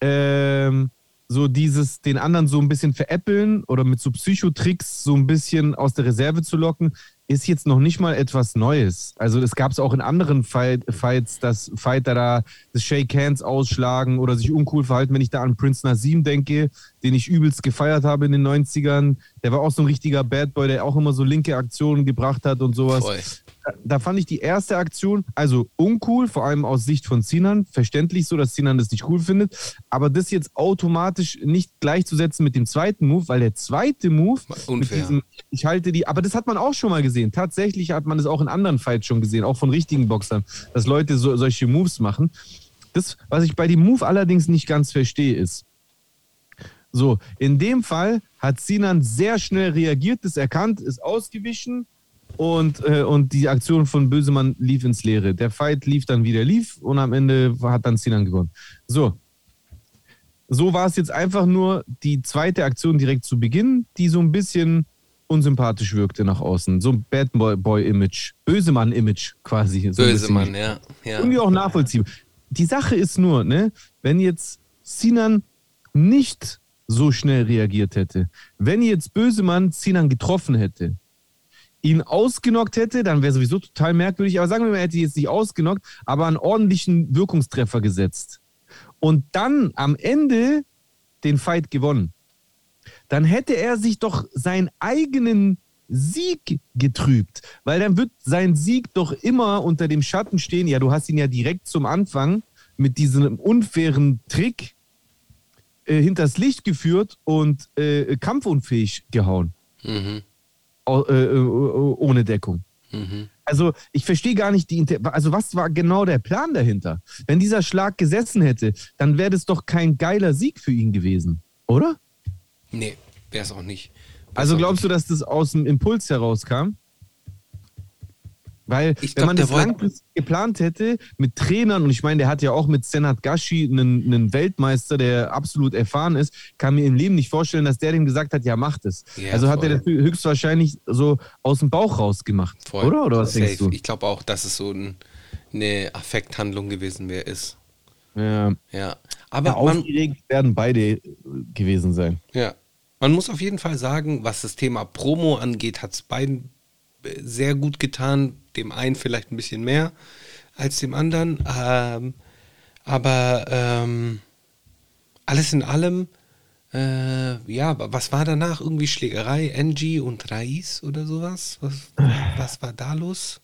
ähm, so dieses, den anderen so ein bisschen veräppeln oder mit so Psychotricks so ein bisschen aus der Reserve zu locken, ist jetzt noch nicht mal etwas Neues. Also es gab es auch in anderen Fight, Fights, dass Fighter da das Shake Hands ausschlagen oder sich uncool verhalten. Wenn ich da an Prince Nasim denke, den ich übelst gefeiert habe in den 90ern. Der war auch so ein richtiger Bad Boy, der auch immer so linke Aktionen gebracht hat und sowas. Voll. Da, da fand ich die erste Aktion, also uncool, vor allem aus Sicht von Sinan. Verständlich so, dass Sinan das nicht cool findet. Aber das jetzt automatisch nicht gleichzusetzen mit dem zweiten Move, weil der zweite Move mit diesem, ich halte die, aber das hat man auch schon mal gesehen. Tatsächlich hat man es auch in anderen Fights schon gesehen, auch von richtigen Boxern, dass Leute so, solche Moves machen. Das, was ich bei dem Move allerdings nicht ganz verstehe, ist, so, in dem Fall hat Sinan sehr schnell reagiert, das erkannt, ist ausgewichen und, äh, und die Aktion von Bösemann lief ins Leere. Der Fight lief dann, wie der lief und am Ende hat dann Sinan gewonnen. So. So war es jetzt einfach nur die zweite Aktion direkt zu Beginn, die so ein bisschen unsympathisch wirkte nach außen. So ein Bad Boy-Image, Bösemann-Image quasi. So ein Böse bisschen Mann, ja. ja. irgendwie auch nachvollziehbar. Die Sache ist nur, ne, wenn jetzt Sinan nicht so schnell reagiert hätte, wenn jetzt Bösemann Sinan getroffen hätte, ihn ausgenockt hätte, dann wäre sowieso total merkwürdig. Aber sagen wir mal, er hätte jetzt nicht ausgenockt, aber einen ordentlichen Wirkungstreffer gesetzt. Und dann am Ende den Fight gewonnen. Dann hätte er sich doch seinen eigenen Sieg getrübt. Weil dann wird sein Sieg doch immer unter dem Schatten stehen. Ja, du hast ihn ja direkt zum Anfang mit diesem unfairen Trick äh, hinters Licht geführt und äh, kampfunfähig gehauen. Mhm. Au- äh, äh, ohne Deckung. Mhm. Also ich verstehe gar nicht die, Inter also was war genau der Plan dahinter? Wenn dieser Schlag gesessen hätte, dann wäre das doch kein geiler Sieg für ihn gewesen, oder? Nee, wäre es auch nicht. Wär's Also auch glaubst du, nicht. dass das aus dem Impuls herauskam? Weil, Ich wenn glaub, man das langfristig geplant hätte, mit Trainern, und ich meine, der hat ja auch mit Senat Gashi einen, einen Weltmeister, der absolut erfahren ist, kann mir im Leben nicht vorstellen, dass der dem gesagt hat, ja, mach das. Ja, also hat voll. er das höchstwahrscheinlich so aus dem Bauch raus gemacht, Voll. oder? Oder was Safe. denkst du? Ich glaube auch, dass es so ein, eine Affekthandlung gewesen wäre, ist. Ja. Ja. Aber Ja, man, aufgeregt werden beide gewesen sein. Ja. Man muss auf jeden Fall sagen, was das Thema Promo angeht, hat es beiden sehr gut getan. Dem einen vielleicht ein bisschen mehr als dem anderen. Ähm, aber ähm, alles in allem, äh, ja, was war danach? Irgendwie Schlägerei, Angie und Rais oder sowas? Was, was war da los?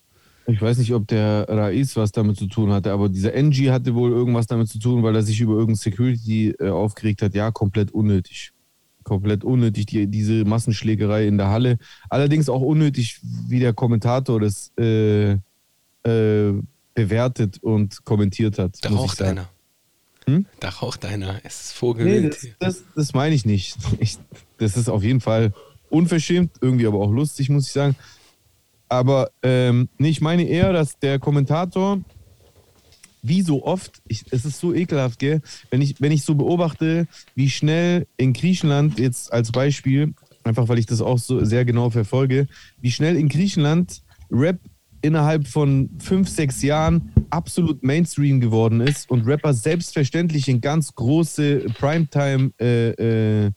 Ich weiß nicht, ob der Rais was damit zu tun hatte, aber dieser NG hatte wohl irgendwas damit zu tun, weil er sich über irgendein Security äh, aufgeregt hat. Ja, komplett unnötig. Komplett unnötig, die, diese Massenschlägerei in der Halle. Allerdings auch unnötig, wie der Kommentator das äh, äh, bewertet und kommentiert hat. Da raucht einer. Hm? Da raucht einer. Es ist Nee, Vogelwild. das, das, das meine ich nicht. Ich, das ist auf jeden Fall unverschämt, irgendwie aber auch lustig, muss ich sagen. Aber ähm, nee, ich meine eher, dass der Kommentator, wie so oft, ich, es ist so ekelhaft, gell? Wenn ich, wenn ich so beobachte, wie schnell in Griechenland, jetzt als Beispiel, einfach weil ich das auch so sehr genau verfolge, wie schnell in Griechenland Rap innerhalb von fünf, sechs Jahren absolut Mainstream geworden ist und Rapper selbstverständlich in ganz große Primetime äh, äh,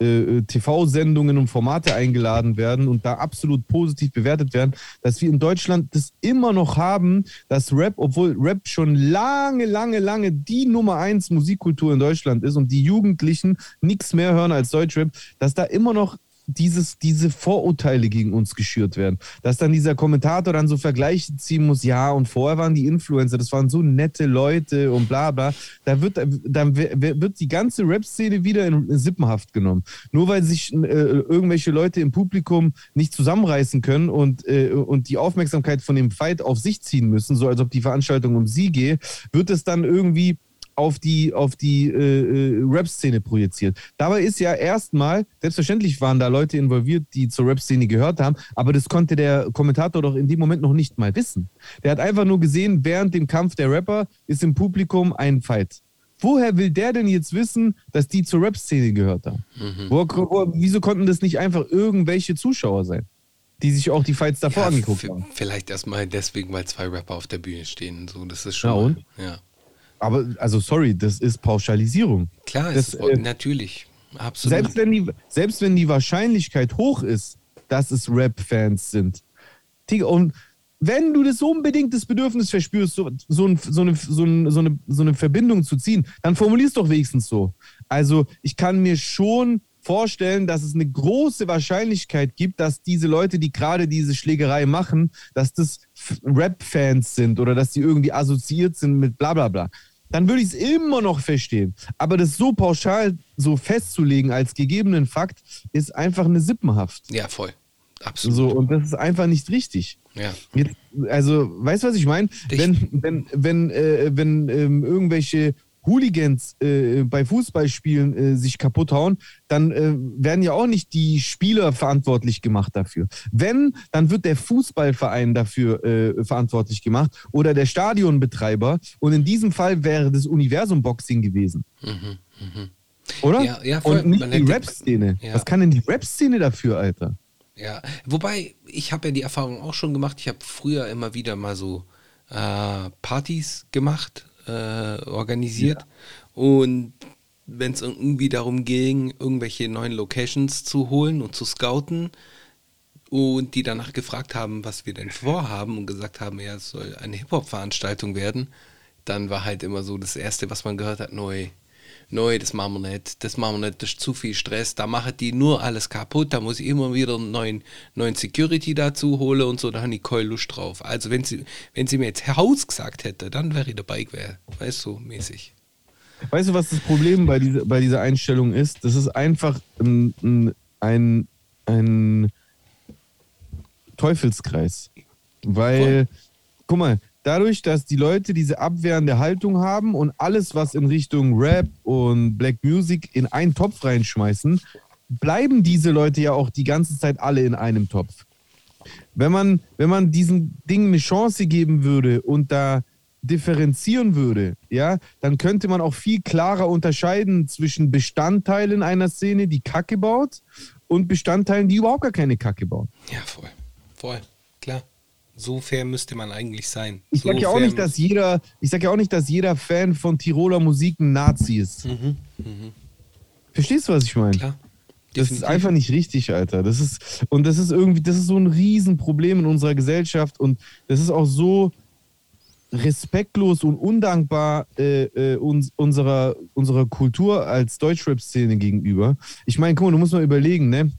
äh, TV-Sendungen und Formate eingeladen werden und da absolut positiv bewertet werden, dass wir in Deutschland das immer noch haben, dass Rap, obwohl Rap schon lange, lange, lange die Nummer eins Musikkultur in Deutschland ist und die Jugendlichen nichts mehr hören als Deutschrap, dass da immer noch dieses, diese Vorurteile gegen uns geschürt werden. Dass dann dieser Kommentator dann so Vergleiche ziehen muss, ja, und vorher waren die Influencer, das waren so nette Leute und bla bla. Da wird, dann wird die ganze Rap-Szene wieder in Sippenhaft genommen. Nur weil sich äh, irgendwelche Leute im Publikum nicht zusammenreißen können und, äh, und die Aufmerksamkeit von dem Fight auf sich ziehen müssen, so als ob die Veranstaltung um sie gehe, wird es dann irgendwie auf die, auf die äh, Rap-Szene projiziert. Dabei ist ja erstmal, selbstverständlich waren da Leute involviert, die zur Rap-Szene gehört haben, aber das konnte der Kommentator doch in dem Moment noch nicht mal wissen. Der hat einfach nur gesehen, während dem Kampf der Rapper ist im Publikum ein Fight. Woher will der denn jetzt wissen, dass die zur Rap-Szene gehört haben? Mhm. Wo, wo, wieso konnten das nicht einfach irgendwelche Zuschauer sein? die sich auch die Fights davor ja, angeguckt haben. Vielleicht erstmal deswegen, weil zwei Rapper auf der Bühne stehen. So, das ist schon. Ja, und? Ja. Aber, also sorry, das ist Pauschalisierung. Klar, das, ist, äh, natürlich. Absolut. Selbst wenn, die, selbst wenn die Wahrscheinlichkeit hoch ist, dass es Rap-Fans sind. Und wenn du das unbedingt das Bedürfnis verspürst, so, so, ein, so, eine, so, eine, so, eine, so eine Verbindung zu ziehen, dann formulierst doch wenigstens so. Also ich kann mir schon vorstellen, dass es eine große Wahrscheinlichkeit gibt, dass diese Leute, die gerade diese Schlägerei machen, dass das Rap-Fans sind oder dass sie irgendwie assoziiert sind mit bla bla bla. Dann würde ich es immer noch verstehen. Aber das so pauschal so festzulegen als gegebenen Fakt ist einfach eine Sippenhaft. Ja, voll. Absolut. So, und das ist einfach nicht richtig. Ja. Jetzt, also, weißt du, was ich meine? Wenn, wenn, wenn, äh, wenn ähm, irgendwelche Hooligans äh, bei Fußballspielen äh, sich kaputt hauen, dann äh, werden ja auch nicht die Spieler verantwortlich gemacht dafür. Wenn, dann wird der Fußballverein dafür äh, verantwortlich gemacht oder der Stadionbetreiber. Und in diesem Fall wäre das Universum Boxing gewesen. Mhm, mh. Oder? Ja, ja, voll. Und nicht Man die Rap-Szene. Ja. Was kann denn die Rap-Szene dafür, Alter? Ja, wobei, ich habe ja die Erfahrung auch schon gemacht. Ich habe früher immer wieder mal so äh, Partys gemacht, äh, organisiert. Ja. Und wenn es irgendwie darum ging, irgendwelche neuen Locations zu holen und zu scouten und die danach gefragt haben, was wir denn vorhaben und gesagt haben, ja, es soll eine Hip-Hop-Veranstaltung werden, dann war halt immer so das Erste, was man gehört hat, neu, neu, das machen wir nicht, das machen wir nicht, das ist zu viel Stress, da machen die nur alles kaputt, da muss ich immer wieder einen neuen, neuen Security dazu holen und so, da haben die keine Lust drauf. Also wenn sie, wenn sie mir jetzt Haus gesagt hätte, dann wäre ich dabei gewesen, weißt du, mäßig. Weißt du, was das Problem bei dieser, bei dieser Einstellung ist? Das ist einfach ein, ein, ein Teufelskreis. Weil, Voll. guck mal, dadurch, dass die Leute diese abwehrende Haltung haben und alles, was in Richtung Rap und Black Music in einen Topf reinschmeißen, bleiben diese Leute ja auch die ganze Zeit alle in einem Topf. Wenn man, wenn man diesen Dingen eine Chance geben würde und da differenzieren würde, ja, dann könnte man auch viel klarer unterscheiden zwischen Bestandteilen einer Szene, die Kacke baut, und Bestandteilen, die überhaupt gar keine Kacke bauen. Ja, voll. Voll. So fair müsste man eigentlich sein. Ich so sage ja auch nicht, dass jeder, ich sage ja auch nicht, dass jeder Fan von Tiroler Musik ein Nazi ist. Mhm, mh. Verstehst du, was ich meine? Klar. Das ist einfach nicht richtig, Alter. Das ist, und das ist irgendwie, das ist so ein Riesenproblem in unserer Gesellschaft und das ist auch so respektlos und undankbar äh, äh, uns, unserer, unserer Kultur als Deutschrap-Szene gegenüber. Ich meine, guck mal, du musst mal überlegen, ne?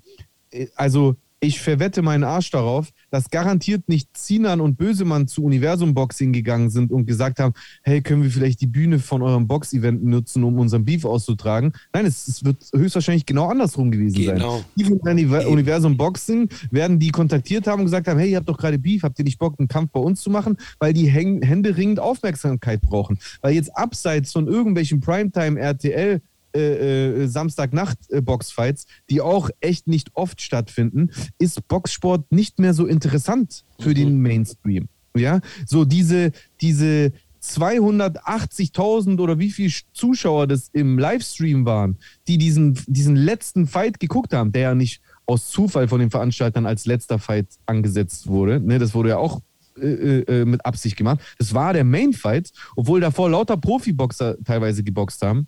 Äh, also, ich verwette meinen Arsch darauf, dass garantiert nicht Zinan und Bösemann zu Universum Boxing gegangen sind und gesagt haben, hey, können wir vielleicht die Bühne von eurem Box-Event nutzen, um unseren Beef auszutragen? Nein, es, es wird höchstwahrscheinlich genau andersrum gewesen genau. sein. Die von Universum Boxing werden die kontaktiert haben und gesagt haben, hey, ihr habt doch gerade Beef, habt ihr nicht Bock, einen Kampf bei uns zu machen? Weil die Hände ringend Aufmerksamkeit brauchen. Weil jetzt abseits von irgendwelchen Primetime RTL äh, äh, Samstagnacht-Boxfights, äh, die auch echt nicht oft stattfinden, ist Boxsport nicht mehr so interessant für mhm. den Mainstream. Ja, so diese, diese 280.000 oder wie viele Zuschauer das im Livestream waren, die diesen, diesen letzten Fight geguckt haben, der ja nicht aus Zufall von den Veranstaltern als letzter Fight angesetzt wurde. Ne, das wurde ja auch äh, äh, mit Absicht gemacht. Das war der Main Fight, obwohl davor lauter Profiboxer teilweise geboxt haben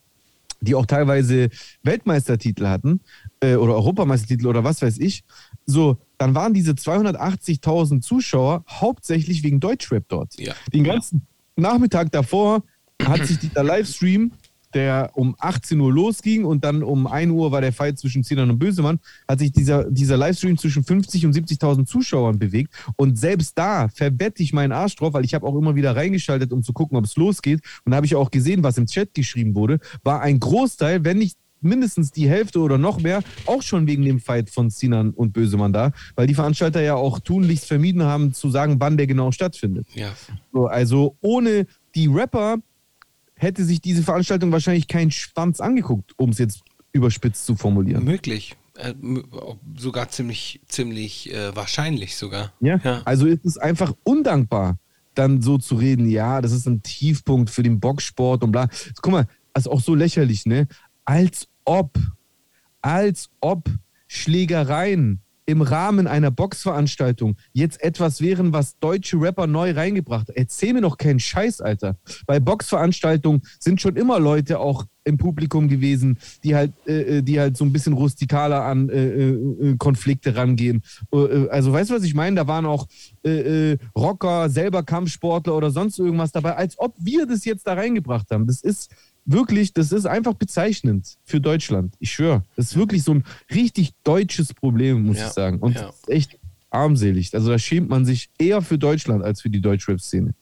die auch teilweise Weltmeistertitel hatten äh, oder Europameistertitel oder was weiß ich. So, dann waren diese 280.000 Zuschauer hauptsächlich wegen Deutschrap dort. Ja. Den ganzen Nachmittag davor hat sich dieser Livestream der um 18 Uhr losging und dann um 1 Uhr war der Fight zwischen Zinan und Bösemann, hat sich dieser, dieser Livestream zwischen 50 und 70.000 Zuschauern bewegt. Und selbst da verwette ich meinen Arsch drauf, weil ich habe auch immer wieder reingeschaltet, um zu gucken, ob es losgeht. Und da habe ich auch gesehen, was im Chat geschrieben wurde, war ein Großteil, wenn nicht mindestens die Hälfte oder noch mehr, auch schon wegen dem Fight von Sinan und Bösemann da, weil die Veranstalter ja auch tunlichst vermieden haben, zu sagen, wann der genau stattfindet. Ja. So, also ohne die Rapper hätte sich diese Veranstaltung wahrscheinlich kein Schwanz angeguckt, um es jetzt überspitzt zu formulieren. Möglich. Äh, sogar ziemlich, ziemlich äh, wahrscheinlich sogar. Ja? ja, also ist es einfach undankbar, dann so zu reden, ja, das ist ein Tiefpunkt für den Boxsport und bla. Guck mal, also auch so lächerlich, ne? Als ob, als ob Schlägereien im Rahmen einer Boxveranstaltung jetzt etwas wären, was deutsche Rapper neu reingebracht haben. Erzähl mir doch keinen Scheiß, Alter. Bei Boxveranstaltungen sind schon immer Leute auch im Publikum gewesen, die halt, äh, äh die halt so ein bisschen rustikaler an äh, äh, Konflikte rangehen. Äh, also weißt du, was ich meine? Da waren auch äh, Rocker, selber Kampfsportler oder sonst irgendwas dabei, als ob wir das jetzt da reingebracht haben. Das ist wirklich, das ist einfach bezeichnend für Deutschland. Ich schwöre. Das ist wirklich so ein richtig deutsches Problem, muss ja, ich sagen. Und ja. echt armselig. Also da schämt man sich eher für Deutschland als für die Deutschrap-Szene.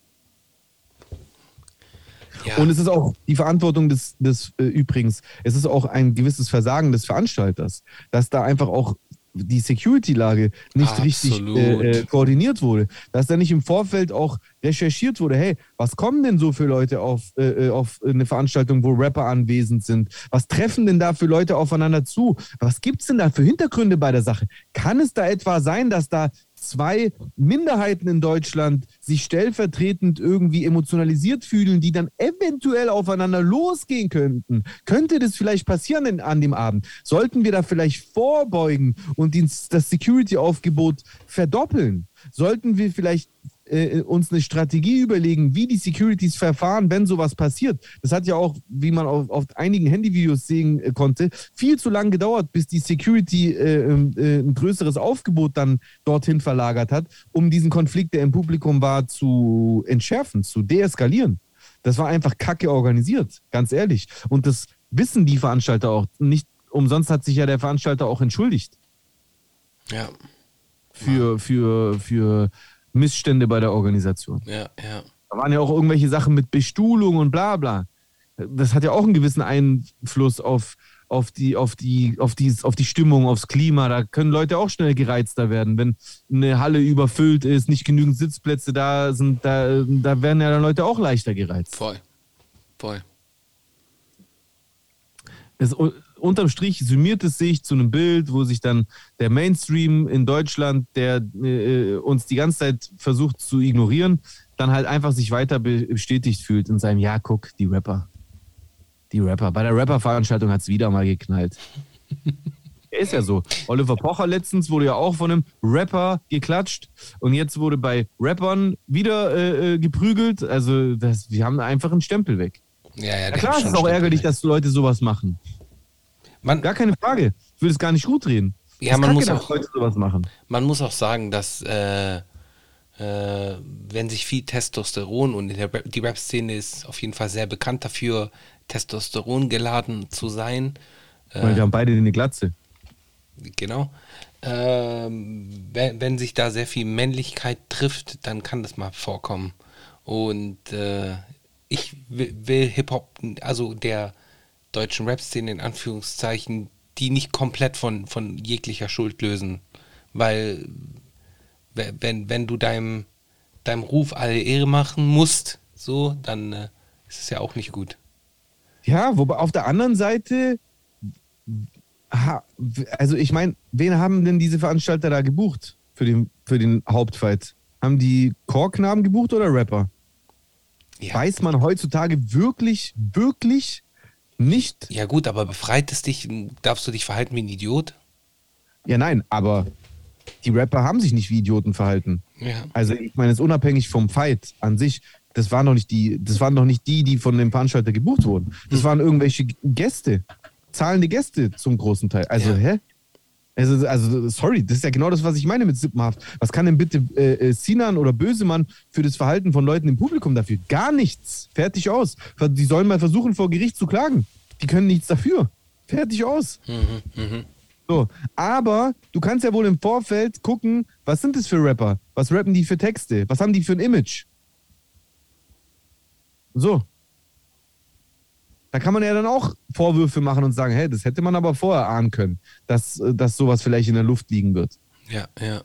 Ja. Und es ist auch die Verantwortung des, des äh, übrigens, es ist auch ein gewisses Versagen des Veranstalters, dass da einfach auch die Security-Lage nicht Absolut. richtig äh, äh, koordiniert wurde, dass da nicht im Vorfeld auch recherchiert wurde, hey, was kommen denn so für Leute auf, äh, äh, auf eine Veranstaltung, wo Rapper anwesend sind? Was treffen denn da für Leute aufeinander zu? Was gibt es denn da für Hintergründe bei der Sache? Kann es da etwa sein, dass da zwei Minderheiten in Deutschland sich stellvertretend irgendwie emotionalisiert fühlen, die dann eventuell aufeinander losgehen könnten. Könnte das vielleicht passieren an dem Abend? Sollten wir da vielleicht vorbeugen und das Security-Aufgebot verdoppeln? Sollten wir vielleicht äh, uns eine Strategie überlegen, wie die Securities verfahren, wenn sowas passiert. Das hat ja auch, wie man auf, auf einigen Handyvideos sehen äh, konnte, viel zu lange gedauert, bis die Security äh, ähm, äh, ein größeres Aufgebot dann dorthin verlagert hat, um diesen Konflikt, der im Publikum war, zu entschärfen, zu deeskalieren. Das war einfach kacke organisiert, ganz ehrlich. Und das wissen die Veranstalter auch. Nicht umsonst hat sich ja der Veranstalter auch entschuldigt. Ja. Für, für, für Missstände bei der Organisation. Ja, ja. Da waren ja auch irgendwelche Sachen mit Bestuhlung und bla bla. Das hat ja auch einen gewissen Einfluss auf, auf, die, auf, die, auf, die, auf die Stimmung, aufs Klima. Da können Leute auch schnell gereizter werden. Wenn eine Halle überfüllt ist, nicht genügend Sitzplätze da sind, da, da werden ja dann Leute auch leichter gereizt. Voll. Voll. Es, unterm Strich summiert es sich zu einem Bild, wo sich dann der Mainstream in Deutschland, der äh, uns die ganze Zeit versucht zu ignorieren, dann halt einfach sich weiter bestätigt fühlt in seinem Ja, guck, die Rapper. Die Rapper. Bei der Rapper-Veranstaltung hat es wieder mal geknallt. ist ja so. Oliver Pocher letztens wurde ja auch von einem Rapper geklatscht und jetzt wurde bei Rappern wieder äh, äh geprügelt. Also das, wir haben einfach einen Stempel weg. Ja, ja, ja klar, es ist auch ärgerlich, dass Leute sowas machen. Man, gar keine Frage. Ich will es gar nicht gut reden. Ja, man muss auch heute sowas machen. Man muss auch sagen, dass äh, äh, wenn sich viel Testosteron und der, die Rap-Szene ist auf jeden Fall sehr bekannt dafür, Testosteron geladen zu sein. Äh, wir haben beide eine Glatze. Genau. Ähm, wenn, wenn, sich da sehr viel Männlichkeit trifft, dann kann das mal vorkommen. Und äh, ich will, will Hip-Hop, also der deutschen Rap-Szene in Anführungszeichen, die nicht komplett von, von jeglicher Schuld lösen. Weil wenn, wenn du deinem, deinem Ruf alle Ehre machen musst, so, dann äh, ist es ja auch nicht gut. Ja, wobei auf der anderen Seite, also ich meine, wen haben denn diese Veranstalter da gebucht für den, für den Hauptfight? Haben die Chorknaben gebucht oder Rapper? Ja. Weiß man heutzutage wirklich, wirklich, nicht. Ja, gut, aber befreit es dich? Darfst du dich verhalten wie ein Idiot? Ja, nein, aber die Rapper haben sich nicht wie Idioten verhalten. Ja. Also, ich meine, es ist unabhängig vom Fight an sich. Das waren doch nicht die, das waren doch nicht die, die von dem Veranstalter gebucht wurden. Das hm. waren irgendwelche Gäste, zahlende Gäste zum großen Teil. Also, ja. hä? Also, also, sorry, das ist ja genau das, was ich meine mit Sippenhaft. Was kann denn bitte äh, äh, Sinan oder Bösemann für das Verhalten von Leuten im Publikum dafür? Gar nichts. Fertig aus. Die sollen mal versuchen, vor Gericht zu klagen. Die können nichts dafür. Fertig aus. Mhm, mh. So, aber du kannst ja wohl im Vorfeld gucken, was sind das für Rapper? Was rappen die für Texte? Was haben die für ein Image? So, da kann man ja dann auch Vorwürfe machen und sagen, hey, das hätte man aber vorher ahnen können, dass, äh, dass sowas vielleicht in der Luft liegen wird. Ja, ja.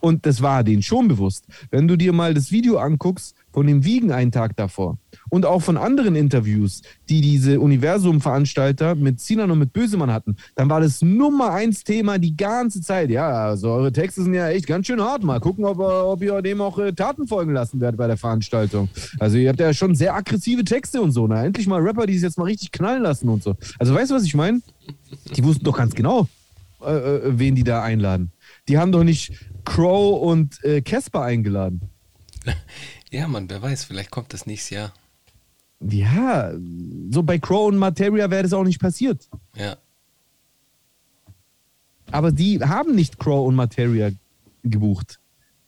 Und das war denen schon bewusst. Wenn du dir mal das Video anguckst von dem Wiegen einen Tag davor und auch von anderen Interviews, die diese Universum-Veranstalter mit Sinan und mit Bösemann hatten, dann war das Nummer eins Thema die ganze Zeit. Ja, also eure Texte sind ja echt ganz schön hart. Mal gucken, ob, ob ihr dem auch äh, Taten folgen lassen werdet bei der Veranstaltung. Also ihr habt ja schon sehr aggressive Texte und so. Na, endlich mal Rapper, die es jetzt mal richtig knallen lassen und so. Also weißt du, was ich meine? Die wussten doch ganz genau, äh, äh wen die da einladen. die haben doch nicht Crow und äh, Casper eingeladen. Ja, Mann, wer weiß, vielleicht kommt das nächstes Jahr. Ja, so bei Crow und Materia wäre das auch nicht passiert. Ja. Aber die haben nicht Crow und Materia gebucht.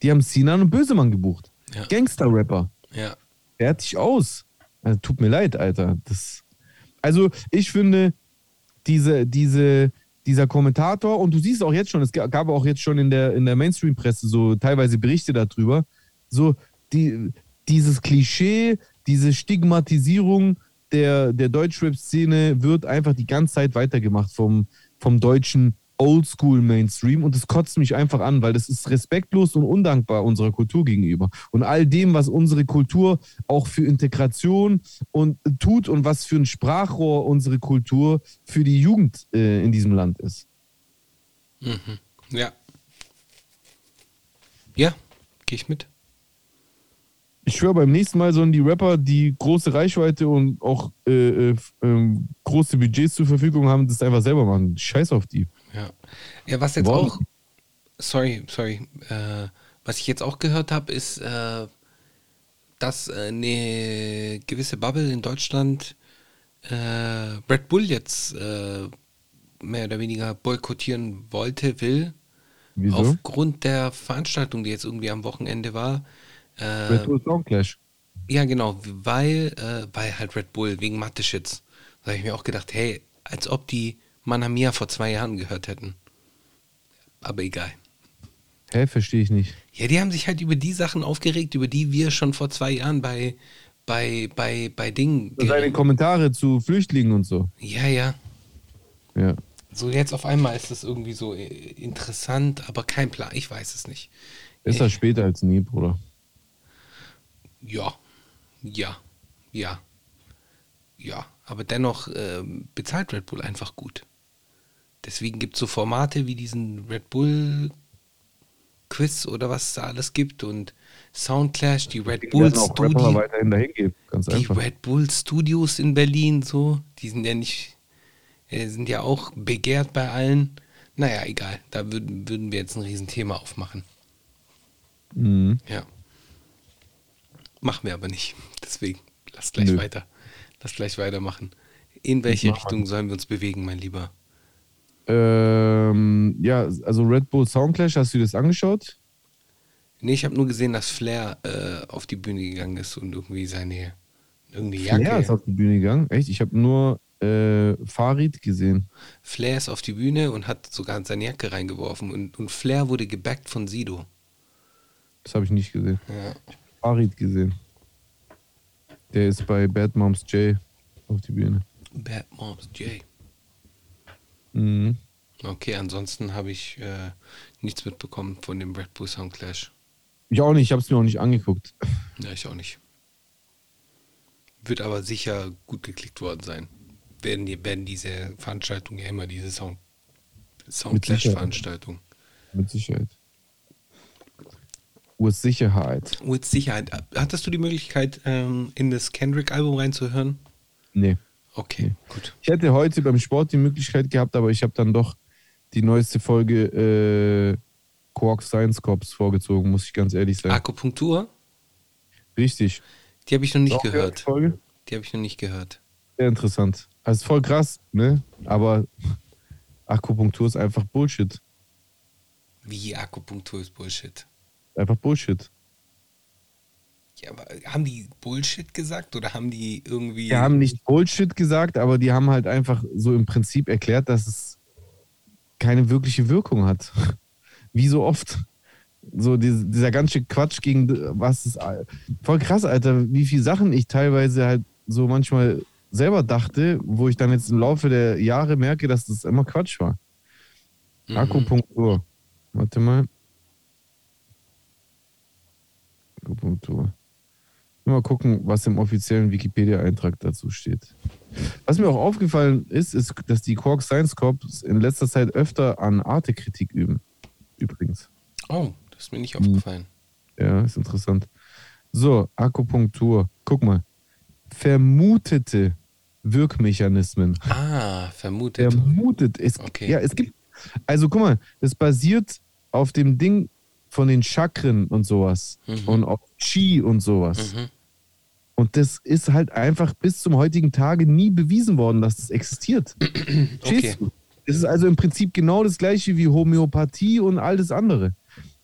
Die haben Sinan und Bösemann gebucht. Ja. Gangster-Rapper. Ja. Fertig aus. Also, tut mir leid, Alter. Das, also, ich finde, diese, diese, dieser Kommentator, und du siehst auch jetzt schon, es gab auch jetzt schon in der, in der Mainstream-Presse so teilweise Berichte darüber, so die, dieses Klischee, diese Stigmatisierung der, der Deutschrap-Szene wird einfach die ganze Zeit weitergemacht vom, vom deutschen Oldschool-Mainstream und das kotzt mich einfach an, weil das ist respektlos und undankbar unserer Kultur gegenüber und all dem, was unsere Kultur auch für Integration und tut und was für ein Sprachrohr unsere Kultur für die Jugend äh, in diesem Land ist. Mhm. Ja. Ja, gehe ich mit. Ich schwöre, beim nächsten Mal sollen die Rapper, die große Reichweite und auch äh, äh, ähm, große Budgets zur Verfügung haben, das einfach selber machen. Scheiß auf die. Ja. Ja, was jetzt Wow. auch. Sorry, sorry. Äh, was ich jetzt auch gehört habe, ist, äh, dass äh, eine gewisse Bubble in Deutschland äh, Red Bull jetzt mehr oder weniger boykottieren wollte, will. Wieso? Aufgrund der Veranstaltung, die jetzt irgendwie am Wochenende war. Äh, Red Bull Song Clash. ja, genau, weil, äh, weil halt Red Bull wegen Mathe-Shits. Da habe ich mir auch gedacht, hey, als ob die Manamia vor zwei Jahren gehört hätten. Aber egal. Hä, verstehe ich nicht. Ja, die haben sich halt über die Sachen aufgeregt, über die wir schon vor zwei Jahren bei, bei, bei, bei Dingen. Seine Kommentare zu Flüchtlingen und so. Ja, ja. Ja. So jetzt auf einmal ist das irgendwie so äh, interessant, aber kein Plan. Ich weiß es nicht. Besser später als nie, Bruder. Ja, ja, ja, ja. Aber dennoch ähm, bezahlt Red Bull einfach gut. Deswegen gibt es so Formate wie diesen Red Bull Quiz oder was es da alles gibt und Soundclash, die Red Bull Studios, die einfach. Red Bull Studios in Berlin, so, die sind ja nicht, äh, sind ja auch begehrt bei allen. Naja, egal, da würden, würden wir jetzt ein Riesenthema aufmachen. Mhm. Ja. Machen wir aber nicht. Deswegen, lass gleich Nö. weiter. Lass gleich weitermachen. In welche. Richtung sollen wir uns bewegen, mein Lieber? Ähm, ja, also Red Bull Song Clash, hast du dir das angeschaut? Nee, ich habe nur gesehen, dass Flair äh, auf die Bühne gegangen ist und irgendwie seine irgendeine Jacke. Ja, ist auf die Bühne gegangen. Echt? Ich habe nur äh, Farid gesehen. Flair ist auf die Bühne und hat sogar seine Jacke reingeworfen und, und Flair wurde gebackt von Sido. Das habe ich nicht gesehen. Ja. Farid gesehen. Der ist bei Bad Moms J auf die Bühne. Bad Moms J. Mhm. Okay, ansonsten habe ich äh, nichts mitbekommen von dem Red Bull Sound Clash. Ich auch nicht, ich habe es mir auch nicht angeguckt. Ja, ich auch nicht. Wird aber sicher gut geklickt worden sein. Werden, die, werden diese Veranstaltungen ja immer diese Sound, Mit Soundclash-Veranstaltung. Mit Sicherheit. With Sicherheit. Mit Sicherheit. Hattest du die Möglichkeit, ähm, in das Kendrick-Album reinzuhören? Nee. Okay, gut. Ich hätte heute beim Sport die Möglichkeit gehabt, aber ich habe dann doch die neueste Folge äh, Quark Science Cops vorgezogen, muss ich ganz ehrlich sagen. Akupunktur? Richtig. Die habe ich noch nicht Auch gehört. die Folge? Die habe ich noch nicht gehört. Sehr interessant. Also voll krass, ne? Aber Akupunktur ist einfach Bullshit. Wie Akupunktur ist Bullshit. Einfach Bullshit. Ja, aber haben die Bullshit gesagt oder haben die irgendwie. Die haben nicht Bullshit gesagt, aber die haben halt einfach so im Prinzip erklärt, dass es keine wirkliche Wirkung hat. Wie so oft. So diese, dieser ganze Quatsch gegen was ist voll krass, Alter, wie viele Sachen ich teilweise halt so manchmal selber dachte, wo ich dann jetzt im Laufe der Jahre merke, dass das immer Quatsch war. Mhm. Akupunktur. Warte mal. Akupunktur. Mal gucken, was im offiziellen Wikipedia-Eintrag dazu steht. Was mir auch aufgefallen ist, ist, dass die Quark Science Corps in letzter Zeit öfter an Arte-Kritik üben. Übrigens. Oh, das ist mir Mhm. nicht aufgefallen. Ja, ist interessant. So, Akupunktur. Guck mal. Vermutete Wirkmechanismen. Ah, vermutet. Vermutet. Es, Okay. Ja, es gibt. Also guck mal, das basiert auf dem Ding von den Chakren und sowas und auf Chi und sowas. Mhm. Und das ist halt einfach bis zum heutigen Tage nie bewiesen worden, dass das existiert. Okay. Es ist also im Prinzip genau das gleiche wie Homöopathie und all das andere.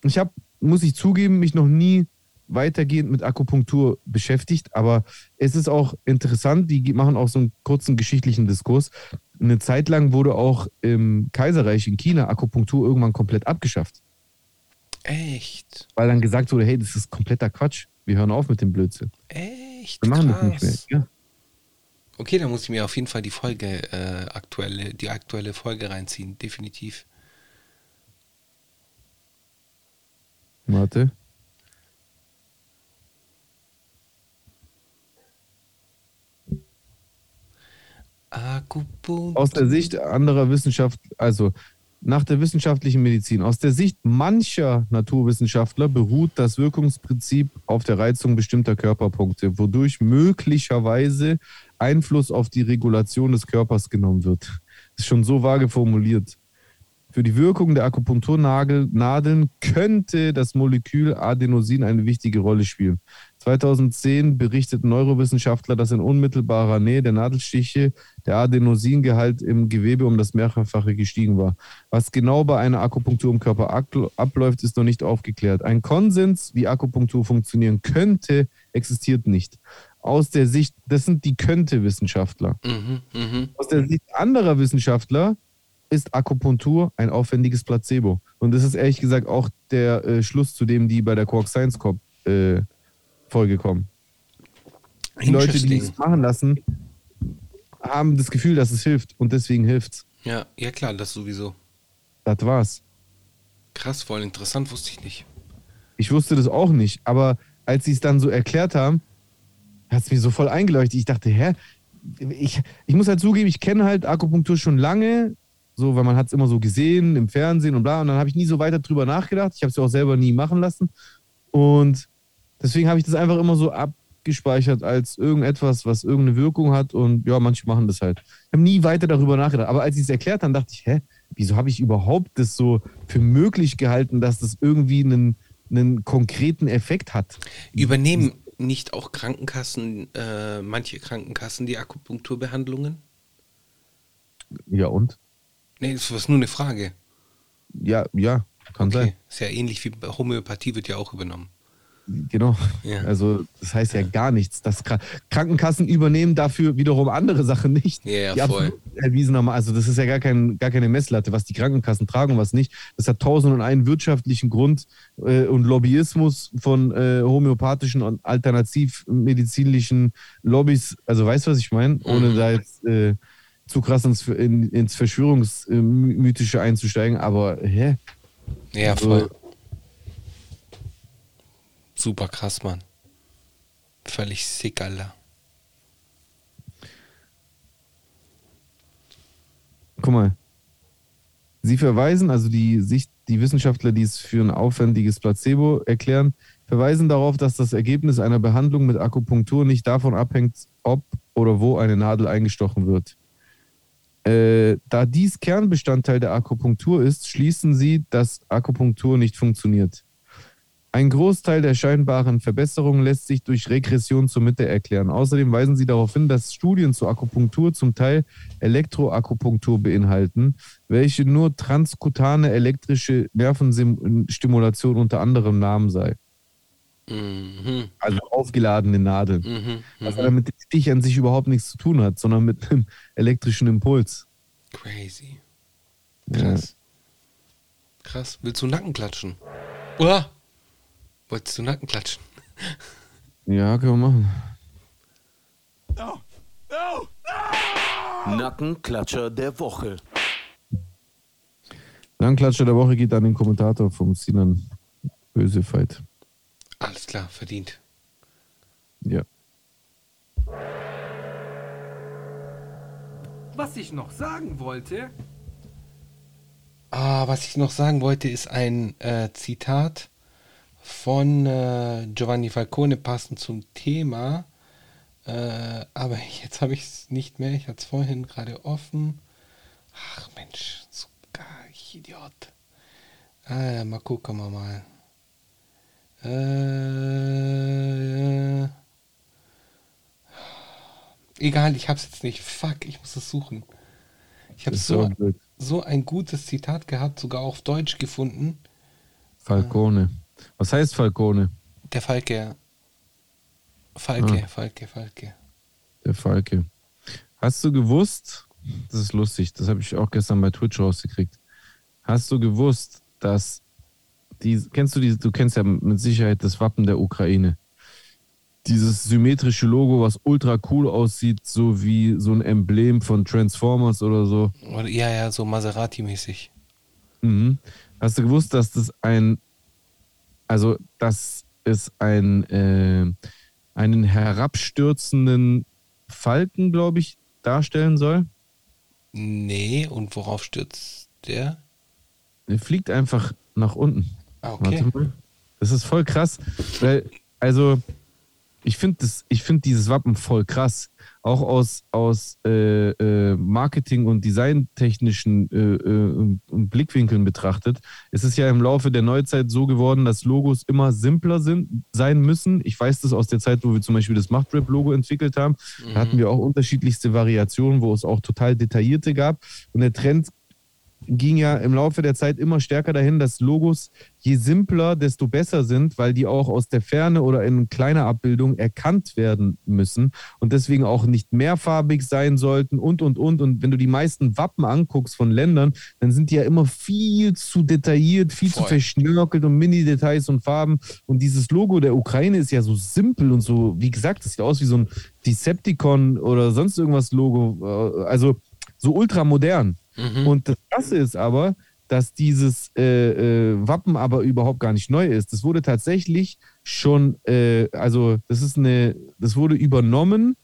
Ich habe, muss ich zugeben, mich noch nie weitergehend mit Akupunktur beschäftigt, aber es ist auch interessant, die machen auch so einen kurzen geschichtlichen Diskurs. Eine Zeit lang wurde auch im Kaiserreich in China Akupunktur irgendwann komplett abgeschafft, Echt? weil dann gesagt wurde, hey, das ist kompletter Quatsch, wir hören auf mit dem Blödsinn. Echt? Wir machen Krass. das nicht mehr. Ja. Okay, dann muss ich mir auf jeden Fall die Folge äh, aktuelle, die aktuelle Folge reinziehen, definitiv. Warte. Aus der Sicht anderer Wissenschaft, also nach der wissenschaftlichen Medizin, aus der Sicht mancher Naturwissenschaftler beruht das Wirkungsprinzip auf der Reizung bestimmter Körperpunkte, wodurch möglicherweise Einfluss auf die Regulation des Körpers genommen wird. Das ist schon so vage formuliert. Für die Wirkung der Akupunkturnadeln könnte das Molekül Adenosin eine wichtige Rolle spielen. 2010 berichteten Neurowissenschaftler, dass in unmittelbarer Nähe der Nadelstiche der Adenosingehalt im Gewebe um das Mehrfache gestiegen war. Was genau bei einer Akupunktur im Körper abläuft, ist noch nicht aufgeklärt. Ein Konsens, wie Akupunktur funktionieren könnte, existiert nicht. Aus der Sicht, das sind die Könnte-Wissenschaftler. Mhm, mhm. Aus der Sicht anderer Wissenschaftler ist Akupunktur ein aufwendiges Placebo. Und das ist ehrlich gesagt auch der äh, Schluss, zu dem die bei der Quark Science Corp äh, Folge kommen. Die Leute, die es machen lassen, haben das Gefühl, dass es hilft und deswegen hilft's. Ja, ja klar, das sowieso. Das war's. Krass, voll interessant, wusste ich nicht. Ich wusste das auch nicht, aber als sie es dann so erklärt haben, hat es mir so voll eingeleuchtet. Ich dachte, hä? Ich, ich muss halt zugeben, ich kenne halt Akupunktur schon lange, so, weil man hat es immer so gesehen im Fernsehen und bla. Und dann habe ich nie so weiter drüber nachgedacht. Ich habe es ja auch selber nie machen lassen. Und deswegen habe ich das einfach immer so abgespeichert als irgendetwas, was irgendeine Wirkung hat. Und ja, manche machen das halt. Ich habe nie weiter darüber nachgedacht. Aber als sie es erklärt haben, dachte ich, hä, wieso habe ich überhaupt das so für möglich gehalten, dass das irgendwie einen, einen konkreten Effekt hat? Übernehmen nicht auch Krankenkassen, äh, manche Krankenkassen die Akupunkturbehandlungen? Ja, und? Nee, das ist nur eine Frage. Ja, ja, kann Okay. sein. Ist ja ähnlich wie bei Homöopathie wird ja auch übernommen. Genau. Ja. Also, das heißt ja gar nichts. Das Kra- Krankenkassen übernehmen dafür wiederum andere Sachen nicht. Ja, ja, voll. erwiesenermaßen, also das ist ja gar, kein, gar keine Messlatte, was die Krankenkassen tragen und was nicht. Das hat tausend und einen wirtschaftlichen Grund äh, und Lobbyismus von äh, homöopathischen und alternativmedizinischen Lobbys. Also, weißt du, was ich meine? Ohne Mhm. da jetzt äh, zu krass ins, in, ins Verschwörungsmythische einzusteigen. Aber, hä? Ja, Also- voll. Super krass, Mann. Völlig sick, Alter. Guck mal. Sie verweisen, also die Sicht, die Wissenschaftler, die es für ein aufwendiges Placebo erklären, verweisen darauf, dass das Ergebnis einer Behandlung mit Akupunktur nicht davon abhängt, ob oder wo eine Nadel eingestochen wird. Äh, da dies Kernbestandteil der Akupunktur ist, schließen sie, dass Akupunktur nicht funktioniert. Ein Großteil der scheinbaren Verbesserungen lässt sich durch Regression zur Mitte erklären. Außerdem weisen sie darauf hin, dass Studien zur Akupunktur zum Teil Elektroakupunktur beinhalten, welche nur transkutane elektrische Nervenstimulation unter anderem Namen sei. Mhm. Also aufgeladene Nadeln. Mhm. Was Mhm. aber mit dem Stich an sich überhaupt nichts zu tun hat, sondern mit einem elektrischen Impuls. Crazy. Ja. Krass. Krass. Willst du Nacken klatschen? Uah. Wolltest du Nacken klatschen? Ja, können wir machen. Nackenklatscher der Woche. Langklatscher der Woche geht an den Kommentator vom Sinan Bösefight. Alles klar, verdient. Ja. Was ich noch sagen wollte, Ah, was ich noch sagen wollte, ist ein äh, Zitat von äh, Giovanni Falcone passend zum Thema. Äh, aber jetzt habe ich es nicht mehr. Ich hatte es vorhin gerade offen. Ach Mensch, so gar ich Idiot. Ah, mal gucken wir mal. Äh, egal, ich hab's jetzt nicht. Fuck, ich muss es suchen. Ich habe so, so ein gutes Zitat gehabt, sogar auf Deutsch gefunden. Falcone. Was heißt Falcone? Der Falke. Falke, Ah. Falke, Falke. Der Falke. Hast du gewusst, das ist lustig, das habe ich auch gestern bei Twitch rausgekriegt. Hast du gewusst, dass die, kennst du die, du kennst ja mit Sicherheit das Wappen der Ukraine. Dieses symmetrische Logo, was ultra cool aussieht, so wie so ein Emblem von Transformers oder so. Ja, ja, so Maserati-mäßig. Mhm. Hast du gewusst, dass das ein, also dass es ein, äh, einen herabstürzenden Falken, glaube ich, darstellen soll? Nee, und worauf stürzt der? Der fliegt einfach nach unten. Ah, okay. Das ist voll krass, weil, also, ich finde find dieses Wappen voll krass. Auch aus, aus äh, äh, Marketing- und designtechnischen äh, äh, Blickwinkeln betrachtet. Es ist ja im Laufe der Neuzeit so geworden, dass Logos immer simpler sind, sein müssen. Ich weiß das aus der Zeit, wo wir zum Beispiel das Machtrap-Logo entwickelt haben. Da hatten wir auch unterschiedlichste Variationen, wo es auch total detaillierte gab. Und der Trend ging ja im Laufe der Zeit immer stärker dahin, dass Logos je simpler, desto besser sind, weil die auch aus der Ferne oder in kleiner Abbildung erkannt werden müssen und deswegen auch nicht mehrfarbig sein sollten und, und, und. Und wenn du die meisten Wappen anguckst von Ländern, dann sind die ja immer viel zu detailliert, viel zu Voll. verschnörkelt und Mini-Details und Farben. Und dieses Logo der Ukraine ist ja so simpel und so, wie gesagt, das sieht aus wie so ein Decepticon oder sonst irgendwas Logo. Äh, Also so ultramodern. Mhm. Und das Krasse ist aber, dass dieses äh, äh, Wappen aber überhaupt gar nicht neu ist. Das wurde tatsächlich schon, äh, also das ist eine, das wurde übernommen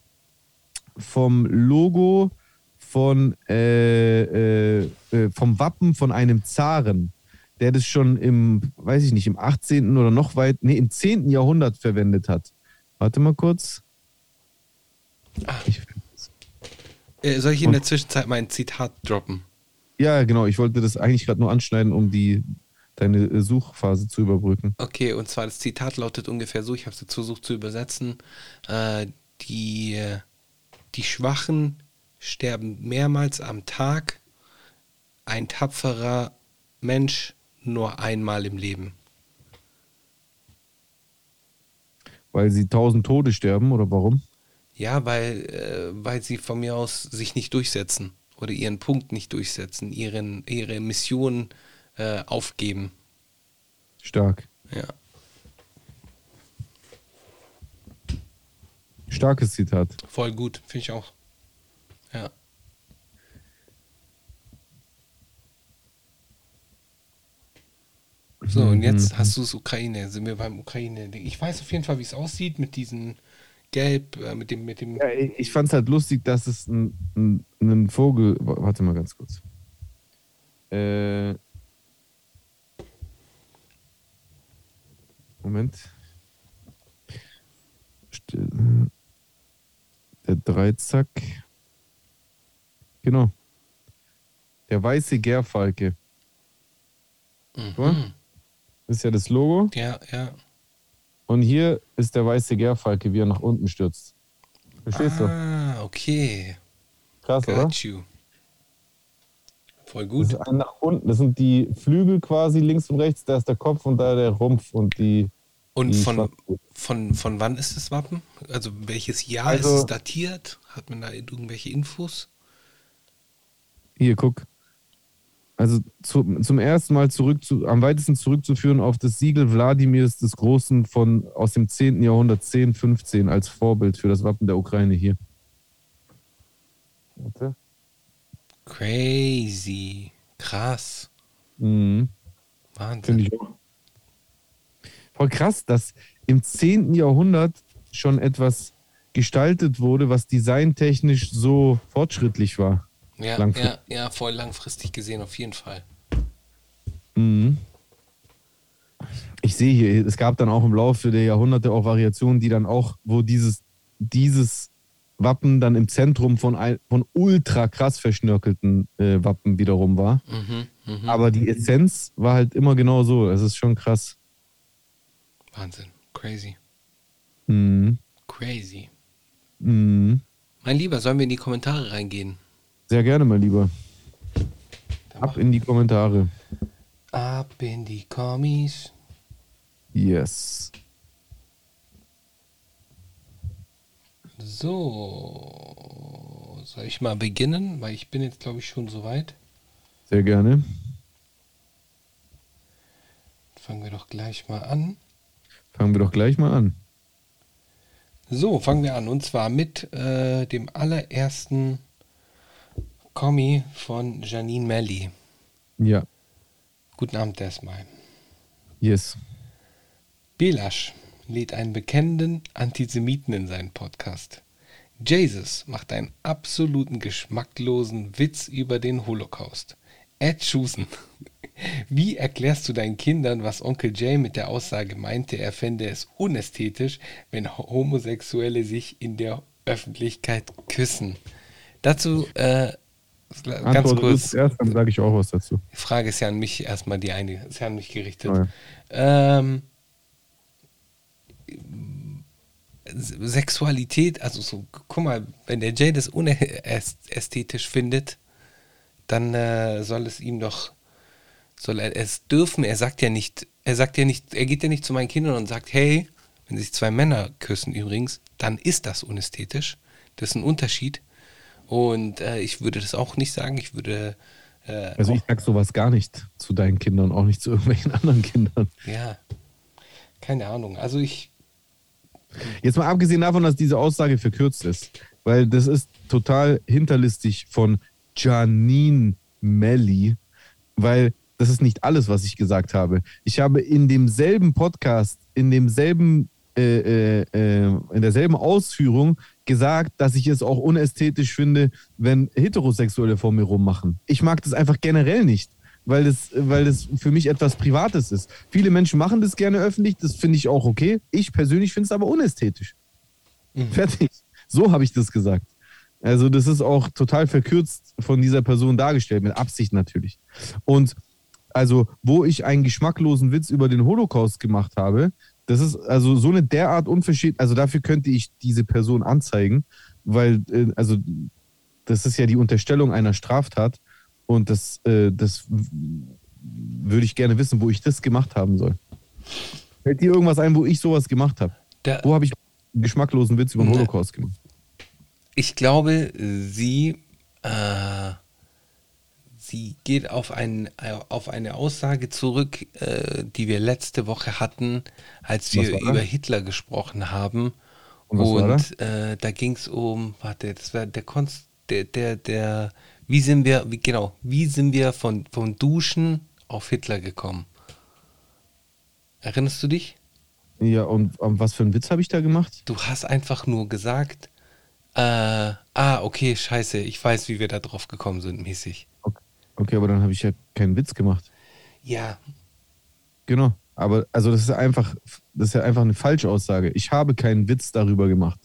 vom Logo von äh, äh, äh, vom Wappen von einem Zaren, der das schon im, weiß ich nicht, im 18. oder noch weit, nee, im 10. Jahrhundert verwendet hat. Warte mal kurz. Ich, Äh, soll ich in der Zwischenzeit mein Zitat droppen? ja, genau, ich wollte das eigentlich gerade nur anschneiden, um die deine äh, Suchphase zu überbrücken. Okay, und zwar das Zitat lautet ungefähr so, ich habe es jetzt versucht zu übersetzen. Äh, die, die Schwachen sterben mehrmals am Tag, ein tapferer Mensch nur einmal im Leben. Weil sie tausend Tode sterben oder warum? Ja, weil, äh, weil sie von mir aus sich nicht durchsetzen oder ihren Punkt nicht durchsetzen, ihren, ihre Mission äh, aufgeben. Stark. Ja. Starkes Zitat. Voll gut, finde ich auch. Ja. So, und jetzt hast du es Ukraine. Sind wir beim Ukraine. Ich weiß auf jeden Fall, wie es aussieht mit diesem Gelb, äh, mit dem, mit dem. Ja, ich ich fand es halt lustig, dass es ein, ein, ein Vogel. wa- Warte mal ganz kurz. Äh, Moment. Der Dreizack. Genau. Der weiße Gärfalke. Mhm. Das ist ja das Logo. Ja, ja. Und hier ist der weiße Gärfalke, wie er nach unten stürzt. Verstehst du? Ah, okay. Krass, oder? Got you. Voll Das gut. ein nach unten. Das sind die Flügel quasi links und rechts. Da ist der Kopf und da der Rumpf und die. Und die von, von, von wann ist das Wappen? Also welches Jahr Also- ist es datiert? Hat man da irgendwelche Infos? Hier, guck. Also zu, zum ersten Mal zurück zu, am weitesten zurückzuführen auf das Siegel Wladimirs des Großen von aus dem 10. Jahrhundert 10, 15 als Vorbild für das Wappen der Ukraine hier. Warte. Crazy. Krass. Mhm. Wahnsinn. Finde ich auch. Voll krass, dass im 10. Jahrhundert schon etwas gestaltet wurde, was designtechnisch so fortschrittlich war. Ja, ja, ja, voll langfristig gesehen auf jeden Fall. Mhm. Ich sehe hier, es gab dann auch im Laufe der Jahrhunderte auch Variationen, die dann auch, wo dieses, dieses Wappen dann im Zentrum von, ein, von ultra krass verschnörkelten äh, Wappen wiederum war. Mhm, Mhm. Aber die Essenz war halt immer genau so. Es ist schon krass. Wahnsinn. Crazy. Mhm. Crazy. Mhm. Mein Lieber, sollen wir in die Kommentare reingehen? Sehr gerne, mein Lieber. Ab in die Kommentare. Ab in die Kommis. Yes. So. Soll ich mal beginnen? Weil ich bin jetzt, glaube ich, schon soweit. Sehr gerne. Fangen wir doch gleich mal an. Fangen wir doch gleich mal an. So, fangen wir an. Und zwar mit äh, dem allerersten Kommi von Janine Melli. Ja. Guten Abend erstmal. Yes. Belasch lädt einen bekennenden Antisemiten in seinen Podcast. Jesus macht einen absoluten geschmacklosen Witz über den Holocaust. Ed Schusen. Wie erklärst du deinen Kindern, was Onkel Jay mit der Aussage meinte, er fände es unästhetisch, wenn Homosexuelle sich in der Öffentlichkeit küssen? Dazu äh, ganz Antworte du kurz. zuerst, dann sage ich auch was dazu. Die Frage ist ja an mich erstmal die eine, ist ja an mich gerichtet. Oh ja. Ähm, Sexualität, also so, guck mal, wenn der Jay das unästhetisch findet, dann äh, soll es ihm doch, soll er es dürfen. Er sagt ja nicht, er sagt ja nicht, er geht ja nicht zu meinen Kindern und sagt, hey, wenn sich zwei Männer küssen übrigens, dann ist das unästhetisch. Das ist ein Unterschied. Und äh, ich würde das auch nicht sagen. Ich würde äh, Also ich sag sowas gar nicht zu deinen Kindern, auch nicht zu irgendwelchen anderen Kindern. Ja, keine Ahnung. Also ich, Jetzt mal abgesehen davon, dass diese Aussage verkürzt ist, weil das ist total hinterlistig von Janine Melli, weil das ist nicht alles, was ich gesagt habe. Ich habe in demselben Podcast, in demselben, äh, äh, äh, in derselben Ausführung gesagt, dass ich es auch unästhetisch finde, wenn Heterosexuelle vor mir rummachen. Ich mag das einfach generell nicht. Weil das, weil das für mich etwas Privates ist. Viele Menschen machen das gerne öffentlich, das finde ich auch okay. Ich persönlich finde es aber unästhetisch. Fertig. So habe ich das gesagt. Also, das ist auch total verkürzt von dieser Person dargestellt, mit Absicht natürlich. Und also, wo ich einen geschmacklosen Witz über den Holocaust gemacht habe, das ist also so eine derart unverschämt, also dafür könnte ich diese Person anzeigen, weil, äh, also, das ist ja die Unterstellung einer Straftat und das, äh, das würde ich gerne wissen, wo ich das gemacht haben soll. Fällt dir irgendwas ein, wo ich sowas gemacht habe? Wo habe ich einen geschmacklosen Witz über den Ne. Holocaust gemacht? ich glaube, sie, äh, sie geht auf, ein, auf eine Aussage zurück, äh, die wir letzte Woche hatten, als wir da? über Hitler gesprochen haben. Und Und äh, da ging es um, warte, das war der Konst, der, der, der, wie sind wir, wie, genau, wie sind wir von, vom Duschen auf Hitler gekommen? Erinnerst du dich? Ja, und ähm, was für einen Witz habe ich da gemacht? Du hast einfach nur gesagt, äh, ah, okay, scheiße, ich weiß, wie wir da drauf gekommen sind, mäßig. Okay, aber dann habe ich ja keinen Witz gemacht. Ja, Genau. Aber also das ist einfach, das ist ja einfach eine Falschaussage. Ich habe keinen Witz darüber gemacht.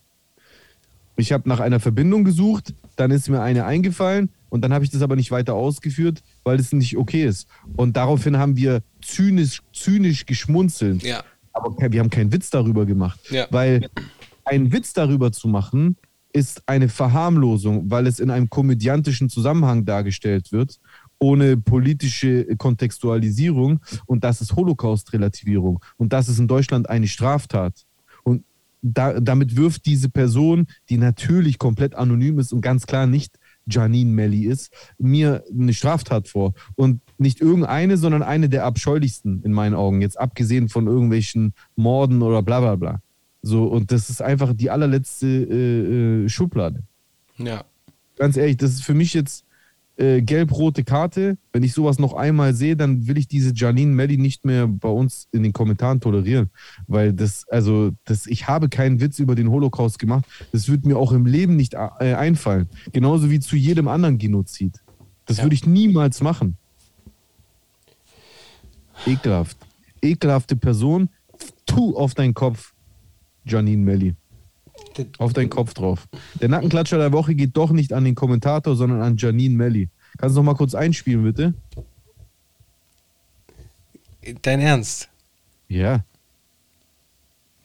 Ich habe nach einer Verbindung gesucht, dann ist mir eine eingefallen und dann habe ich das aber nicht weiter ausgeführt, weil es nicht okay ist. Und daraufhin haben wir zynisch, zynisch geschmunzelt. ja, Aber wir haben keinen Witz darüber gemacht. Ja. Weil einen Witz darüber zu machen, ist eine Verharmlosung, weil es in einem komödiantischen Zusammenhang dargestellt wird, ohne politische Kontextualisierung. Und das ist Holocaust-Relativierung. Und das ist in Deutschland eine Straftat. Und da, damit wirft diese Person, die natürlich komplett anonym ist und ganz klar nicht Janine Melli ist, mir eine Straftat vor. Und nicht irgendeine, sondern eine der abscheulichsten in meinen Augen. Jetzt abgesehen von irgendwelchen Morden oder bla bla bla. So, und das ist einfach die allerletzte äh, äh, Schublade. ja. Ganz ehrlich, das ist für mich jetzt äh, gelb-rote Karte. Wenn ich sowas noch einmal sehe, dann will ich diese Janine Melli nicht mehr bei uns in den Kommentaren tolerieren. Weil das, also, das, ich habe keinen Witz über den Holocaust gemacht. Das wird mir auch im Leben nicht äh, einfallen. Genauso wie zu jedem anderen Genozid. Das Ja. würde ich niemals machen. Ekelhaft. Ekelhafte Person. Tu auf deinen Kopf, Janine Melli. Auf deinen Kopf drauf. Der Nackenklatscher der Woche geht doch nicht an den Kommentator, sondern an Janine Melli. Kannst du noch mal kurz einspielen, bitte? Dein Ernst? Ja,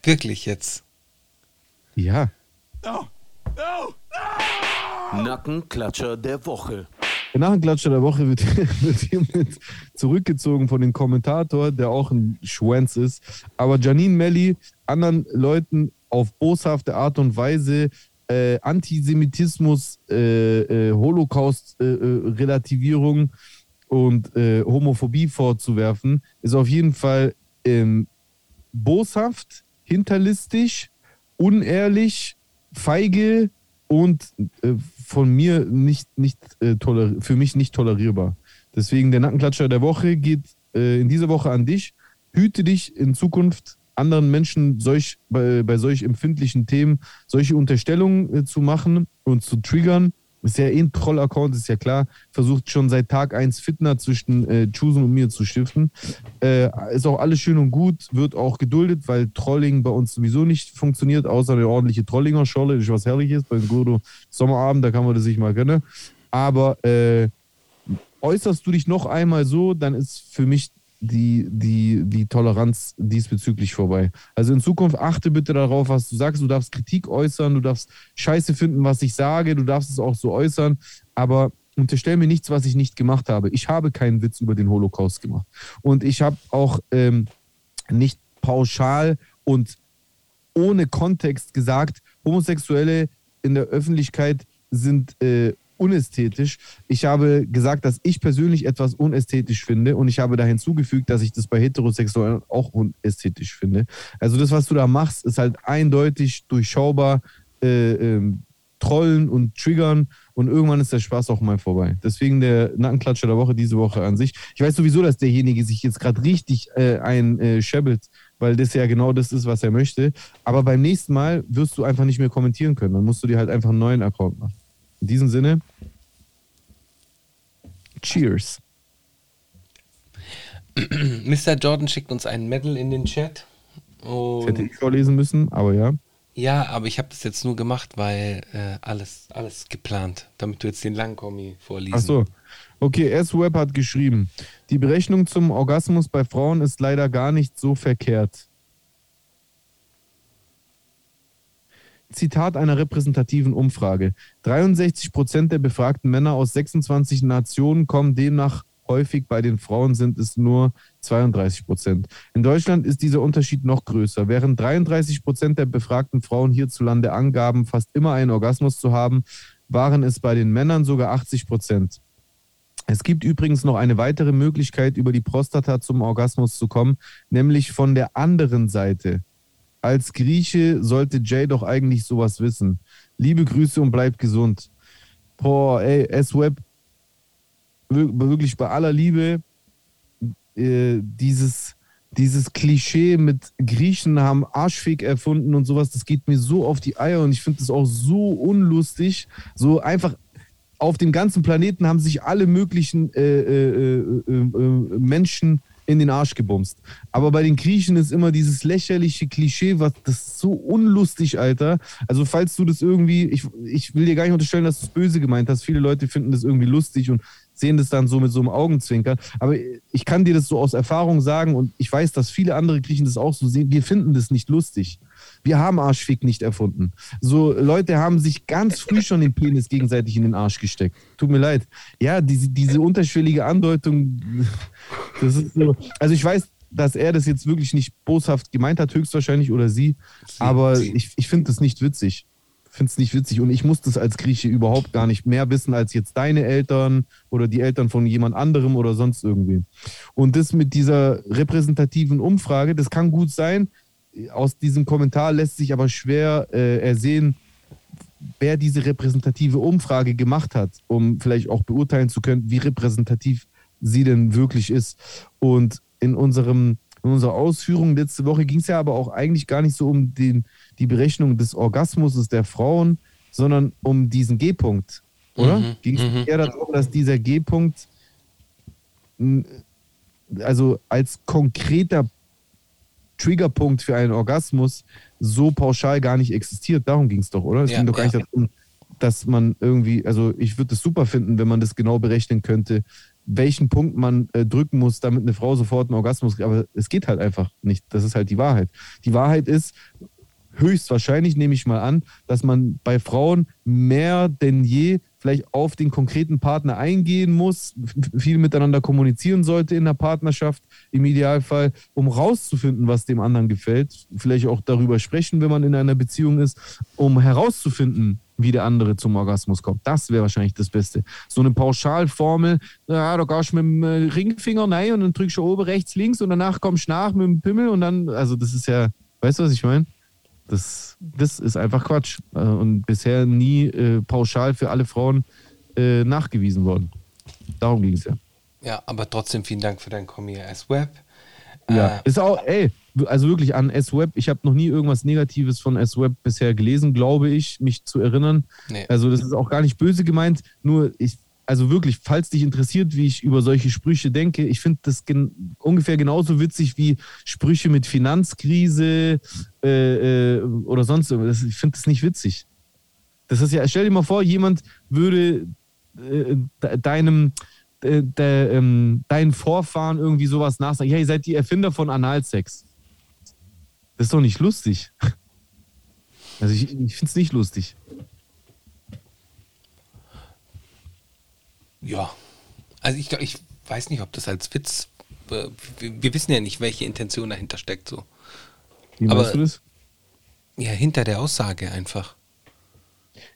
Wirklich jetzt? ja. Nackenklatscher der Woche. Der Nachenklatscher der Woche wird, wird hiermit zurückgezogen von dem Kommentator, der auch ein Schwanz ist. Aber Janine Melli anderen Leuten auf boshafte Art und Weise äh, Antisemitismus, äh, äh, Holocaust-Relativierung und äh, Homophobie vorzuwerfen, ist auf jeden Fall ähm, boshaft, hinterlistig, unehrlich, feige und äh, von mir nicht, nicht äh, für mich nicht tolerierbar. Deswegen der Nackenklatscher der Woche geht äh, in dieser Woche an dich. Hüte dich in Zukunft anderen Menschen solch, bei, bei solch empfindlichen Themen solche Unterstellungen äh, zu machen und zu triggern. Ist ja eh ein Troll-Account, ist ja klar. Versucht schon seit Tag 1 Fitner zwischen äh, Chusen und mir zu stiften. Äh, ist auch alles schön und gut, wird auch geduldet, weil Trolling bei uns sowieso nicht funktioniert, außer eine ordentliche Trollinger-Scholle, ist was Herrliches. Beim Godo Sommerabend, da kann man das sich mal gönnen. Aber äh, äußerst du dich noch einmal so, dann ist für mich die, die, die Toleranz diesbezüglich vorbei. Also in Zukunft achte bitte darauf, was du sagst. Du darfst Kritik äußern, du darfst Scheiße finden, was ich sage, du darfst es auch so äußern, aber unterstell mir nichts, was ich nicht gemacht habe. Ich habe keinen Witz über den Holocaust gemacht. Und ich habe auch ähm, nicht pauschal und ohne Kontext gesagt, Homosexuelle in der Öffentlichkeit sind äh, unästhetisch. Ich habe gesagt, dass ich persönlich etwas unästhetisch finde und ich habe da hinzugefügt, dass ich das bei Heterosexuellen auch unästhetisch finde. Also das, was du da machst, ist halt eindeutig durchschaubar äh, ähm, trollen und triggern und irgendwann ist der Spaß auch mal vorbei. Deswegen der Nackenklatscher der Woche diese Woche an sich. Ich weiß sowieso, dass derjenige sich jetzt gerade richtig äh, einscheppelt, weil das ja genau das ist, was er möchte. Aber beim nächsten Mal wirst du einfach nicht mehr kommentieren können. Dann musst du dir halt einfach einen neuen Account machen. In diesem Sinne, Cheers. Mr. Jordan schickt uns einen Medal in den Chat. Das hätte Und ich vorlesen müssen, aber ja. ja, aber ich habe das jetzt nur gemacht, weil äh, alles, alles geplant, damit du jetzt den Langkommi vorliest. Ach so. Okay, S-Web hat geschrieben, die Berechnung zum Orgasmus bei Frauen ist leider gar nicht so verkehrt. Zitat einer repräsentativen Umfrage. 63 Prozent der befragten Männer aus 26 Nationen kommen demnach häufig, bei den Frauen sind es nur 32 Prozent. In Deutschland ist dieser Unterschied noch größer. Während 33 Prozent der befragten Frauen hierzulande angaben, fast immer einen Orgasmus zu haben, waren es bei den Männern sogar 80 Prozent. Es gibt übrigens noch eine weitere Möglichkeit, über die Prostata zum Orgasmus zu kommen, nämlich von der anderen Seite. Als Grieche sollte Jay doch eigentlich sowas wissen. Liebe Grüße und bleibt gesund. Boah, ey, S-Web, wir- wirklich bei aller Liebe, äh, dieses, dieses Klischee mit Griechen haben Arschfick erfunden und sowas, das geht mir so auf die Eier und ich finde das auch so unlustig. So einfach auf dem ganzen Planeten haben sich alle möglichen äh, äh, äh, äh, äh, Menschen in den Arsch gebumst. Aber bei den Griechen ist immer dieses lächerliche Klischee, was das ist so unlustig, Alter. Also falls du das irgendwie, ich, ich will dir gar nicht unterstellen, dass du es böse gemeint hast. Viele Leute finden das irgendwie lustig und sehen das dann so mit so einem Augenzwinkern. Aber ich kann dir das so aus Erfahrung sagen und ich weiß, dass viele andere Griechen das auch so sehen. Wir finden das nicht lustig. Wir haben Arschfick nicht erfunden. So Leute haben sich ganz früh schon den Penis gegenseitig in den Arsch gesteckt. Tut mir leid. Ja, diese, diese unterschwellige Andeutung, das ist so. Also ich weiß, dass er das jetzt wirklich nicht boshaft gemeint hat, höchstwahrscheinlich, oder sie. aber ich, ich finde das nicht witzig. finde es nicht witzig und ich muss das als Grieche überhaupt gar nicht mehr wissen als jetzt deine Eltern oder die Eltern von jemand anderem oder sonst irgendwie. Und das mit dieser repräsentativen Umfrage, das kann gut sein. Aus diesem Kommentar lässt sich aber schwer äh, ersehen, wer diese repräsentative Umfrage gemacht hat, um vielleicht auch beurteilen zu können, wie repräsentativ sie denn wirklich ist. Und in unserem in unserer Ausführung letzte Woche ging es ja aber auch eigentlich gar nicht so um den, die Berechnung des Orgasmus der Frauen, sondern um diesen G-Punkt, oder? Mhm, ging es mhm. eher darum, dass dieser G-Punkt also als konkreter Triggerpunkt für einen Orgasmus so pauschal gar nicht existiert. Darum ging es doch, oder? Es Ja, ging doch gar nicht darum, dass man irgendwie, also ich würde es super finden, wenn man das genau berechnen könnte, welchen Punkt man äh, drücken muss, damit eine Frau sofort einen Orgasmus kriegt. Aber es geht halt einfach nicht. Das ist halt die Wahrheit. Die Wahrheit ist, höchstwahrscheinlich nehme ich mal an, dass man bei Frauen mehr denn je vielleicht auf den konkreten Partner eingehen muss, viel miteinander kommunizieren sollte in der Partnerschaft im Idealfall, um rauszufinden, was dem anderen gefällt. Vielleicht auch darüber sprechen, wenn man in einer Beziehung ist, um herauszufinden, wie der andere zum Orgasmus kommt. Das wäre wahrscheinlich das Beste. So eine Pauschalformel, ja, da gehst du mit dem äh, Ringfinger rein und dann drückst du oben rechts, links und danach kommst du nach mit dem Pimmel und dann, also das ist ja, weißt du, was ich meine? Das, das ist einfach Quatsch äh, und bisher nie äh, pauschal für alle Frauen äh, nachgewiesen worden. Darum ging es ja. Ja, aber trotzdem vielen Dank für dein Kommi S-Web. Ja, Äh, ist auch, ey, also wirklich an S-Web, ich habe noch nie irgendwas Negatives von S-Web bisher gelesen, glaube ich, mich zu erinnern. Nee. Also das ist auch gar nicht böse gemeint, nur ich, also wirklich, falls dich interessiert, wie ich über solche Sprüche denke, ich finde das gen ungefähr genauso witzig wie Sprüche mit Finanzkrise äh, äh, oder sonst irgendwas. Ich finde das nicht witzig. Das ist ja, stell dir mal vor, jemand würde äh, de- deinem äh, de, ähm, deinen Vorfahren irgendwie sowas nachsagen. Ja, ihr seid die Erfinder von Analsex. Das ist doch nicht lustig. Also ich, ich finde es nicht lustig. Ja. Also ich, ich weiß nicht, ob das als Witz. äh, Wir, wir wissen ja nicht, welche Intention dahinter steckt. So. Wie Aber- meinst du das? Ja, hinter der Aussage einfach.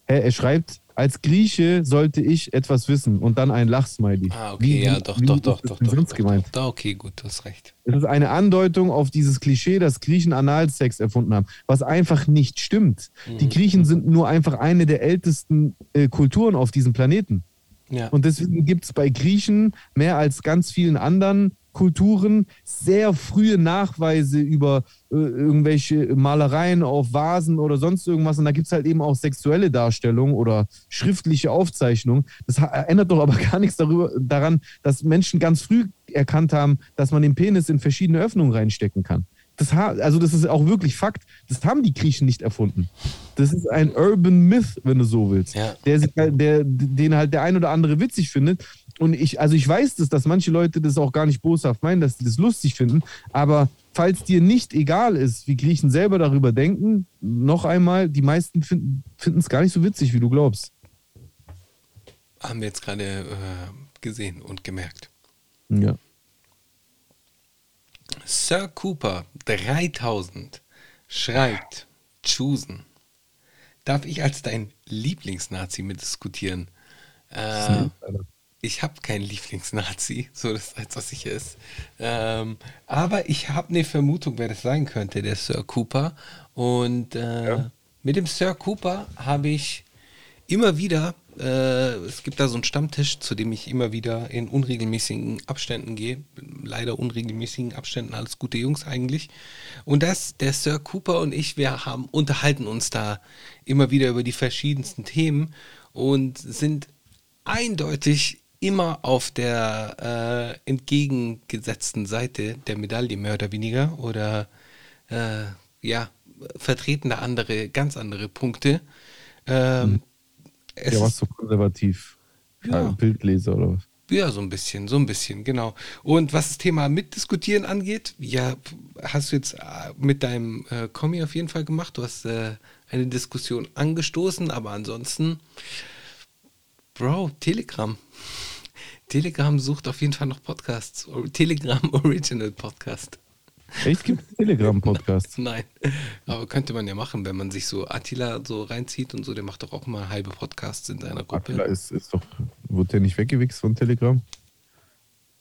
Er, er schreibt, als Grieche sollte ich etwas wissen und dann ein Lachsmiley. Ah, okay, Wie- ja, doch, wie doch, doch, das doch, doch. doch, gemeint? doch. Okay, gut, du hast recht. Es ist eine Andeutung auf dieses Klischee, dass Griechen Analsex erfunden haben, was einfach nicht stimmt. Die Mhm. Griechen sind nur einfach eine der ältesten äh, Kulturen auf diesem Planeten. Ja. Und deswegen gibt es bei Griechen mehr als ganz vielen anderen Kulturen sehr frühe Nachweise über äh, irgendwelche Malereien auf Vasen oder sonst irgendwas. Und da gibt es halt eben auch sexuelle Darstellungen oder schriftliche Aufzeichnungen. Das ändert doch aber gar nichts darüber, daran, dass Menschen ganz früh erkannt haben, dass man den Penis in verschiedene Öffnungen reinstecken kann. Das also das ist auch wirklich Fakt. Das haben die Griechen nicht erfunden. Das ist ein Urban Myth, wenn du so willst Ja. der, halt, der, den halt der ein oder andere witzig findet. Und ich, also ich weiß das, dass manche Leute das auch gar nicht boshaft meinen, dass sie das lustig finden. Aber falls dir nicht egal ist, wie Griechen selber darüber denken, noch einmal, die meisten finden es gar nicht so witzig, wie du glaubst. Haben wir jetzt gerade äh, gesehen und gemerkt. Ja. Sir Cooper 3000 schreibt, choosen. Darf ich als dein Lieblingsnazi mitdiskutieren? Äh, ich habe keinen Lieblingsnazi, so das als was ich ist. Ähm, aber ich habe eine Vermutung, wer das sein könnte, der Sir Cooper. Und äh, mit dem Sir Cooper habe ich immer wieder, äh, es gibt da so einen Stammtisch, zu dem ich immer wieder in unregelmäßigen Abständen gehe. Leider unregelmäßigen Abständen, alles gute Jungs eigentlich. Und das, der Sir Cooper und ich, wir haben unterhalten uns da immer wieder über die verschiedensten Themen und sind eindeutig immer auf der äh, entgegengesetzten Seite der Medaille, mehr oder weniger. Oder äh, ja, vertreten da andere, ganz andere Punkte. Ähm, es Ja, was ist- so konservativ. Ja. Bildleser oder was? ja, so ein bisschen, so ein bisschen, genau. Und was das Thema Mitdiskutieren angeht, ja, hast du jetzt äh, mit deinem äh, Kommi auf jeden Fall gemacht. Du hast äh, eine Diskussion angestoßen, aber ansonsten, Bro, Telegram. Telegram sucht auf jeden Fall noch Podcasts. Telegram Original Podcast. Echt gibt es Telegram-Podcasts? Nein, aber könnte man ja machen, wenn man sich so Attila so reinzieht und so. Der macht doch auch mal halbe Podcasts in seiner Gruppe. Attila ist, ist doch, wurde der nicht weggewichst von Telegram?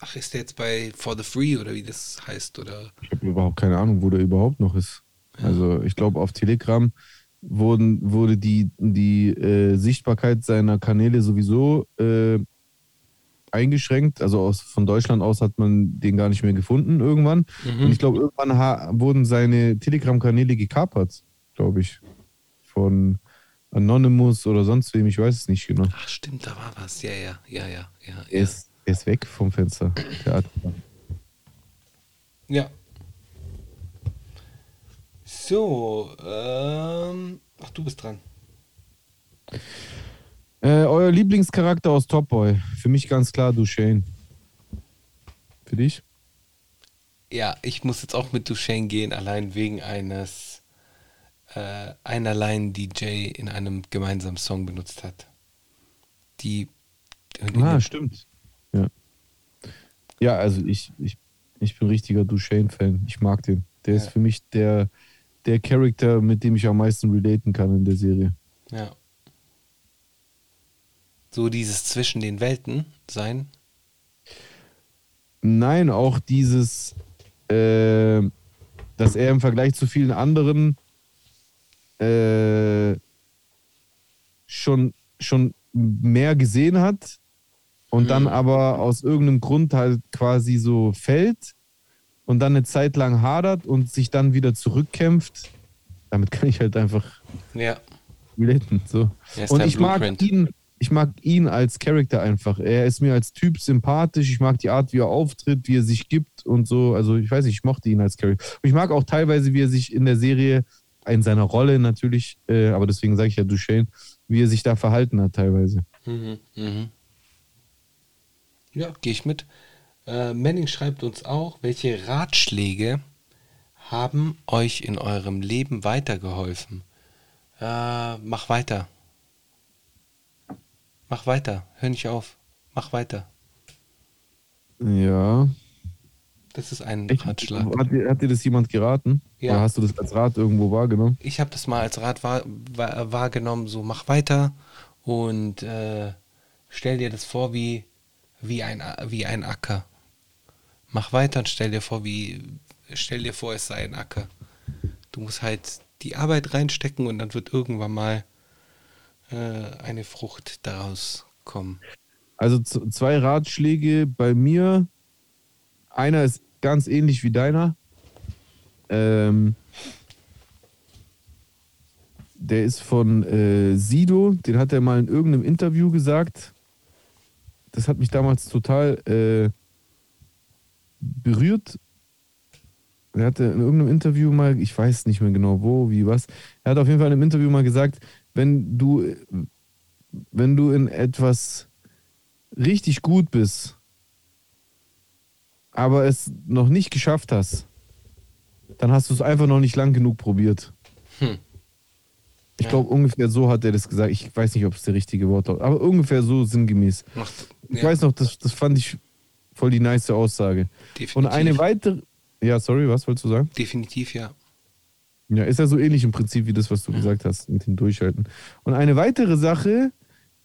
Ach, ist der jetzt bei For the Free oder wie das heißt? Oder Ich habe überhaupt keine Ahnung, wo der überhaupt noch ist. Also ich glaube, auf Telegram wurden, wurde die, die äh, Sichtbarkeit seiner Kanäle sowieso äh, eingeschränkt. Also aus, von Deutschland aus hat man den gar nicht mehr gefunden irgendwann. Und ich glaube, irgendwann wurden seine Telegram-Kanäle gekapert, glaube ich. Von Anonymous oder sonst wem, ich weiß es nicht genau. Ach stimmt, da war was. Ja, ja, ja, ja, ja. Er ist, er ist weg vom Fenster. Ja. So, ähm, ach, du bist dran. Äh, euer Lieblingscharakter aus Top Boy? Für mich ganz klar Duchesne. Für dich? Ja, ich muss jetzt auch mit Duchesne gehen, allein wegen eines äh, einer Line, die Jay in einem gemeinsamen Song benutzt hat. Die. Ah, stimmt. Ja. Ja, also ich, ich, ich bin richtiger Duchesne-Fan. Ich mag den. Der ist Ja. für mich der, der Charakter, mit dem ich am meisten relaten kann in der Serie. Ja. So dieses zwischen den Welten sein. Nein, auch dieses, äh, dass er im Vergleich zu vielen anderen äh, schon, schon mehr gesehen hat und dann aber aus irgendeinem Grund halt quasi so fällt und dann eine Zeit lang hadert und sich dann wieder zurückkämpft. Damit kann ich halt einfach Ja. relaten. So. Ist Und ich mag ihn, ich mag ihn als Charakter einfach. Er ist mir als Typ sympathisch. Ich mag die Art, wie er auftritt, wie er sich gibt und so. Also ich weiß nicht, ich mochte ihn als Charakter. Ich mag auch teilweise, wie er sich in der Serie, in seiner Rolle natürlich, äh, aber deswegen sage ich ja Duchesne, wie er sich da verhalten hat teilweise. Mhm, mhm. Ja, gehe ich mit. Äh, Manning schreibt uns auch, welche Ratschläge haben euch in eurem Leben weitergeholfen? Äh, mach weiter. Mach weiter. Hör nicht auf. Mach weiter. Ja. Das ist ein Echt? Ratschlag. Hat, dir- hat dir das jemand geraten? Ja. Oder hast du das als Rat irgendwo wahrgenommen? Ich habe das mal als Rat wahr, wahr, wahrgenommen, so mach weiter und äh, stell dir das vor wie, wie, ein, wie ein Acker. Mach weiter und stell dir vor, wie stell dir vor, es sei ein Acker. Du musst halt die Arbeit reinstecken und dann wird irgendwann mal eine Frucht daraus kommen. Also zwei Ratschläge bei mir. Einer ist ganz ähnlich wie deiner. Ähm, der ist von äh, Sido. Den hat er mal in irgendeinem Interview gesagt. Das hat mich damals total äh, berührt. Er hatte in irgendeinem Interview mal, ich weiß nicht mehr genau wo, wie, was. Er hat auf jeden Fall in einem Interview mal gesagt, wenn du, wenn du in etwas richtig gut bist, aber es noch nicht geschafft hast, dann hast du es einfach noch nicht lang genug probiert. Hm. Ich Ja. glaube, ungefähr so hat er das gesagt. Ich weiß nicht, ob es der richtige Wort ist, aber ungefähr so sinngemäß. Ich ja, weiß noch, das, das fand ich voll die nice Aussage. definitiv, Und eine weitere. Ja, sorry, was wolltest du sagen? definitiv, ja. Ja, ist ja so ähnlich im Prinzip wie das, was du gesagt hast mit dem Durchhalten. Und eine weitere Sache,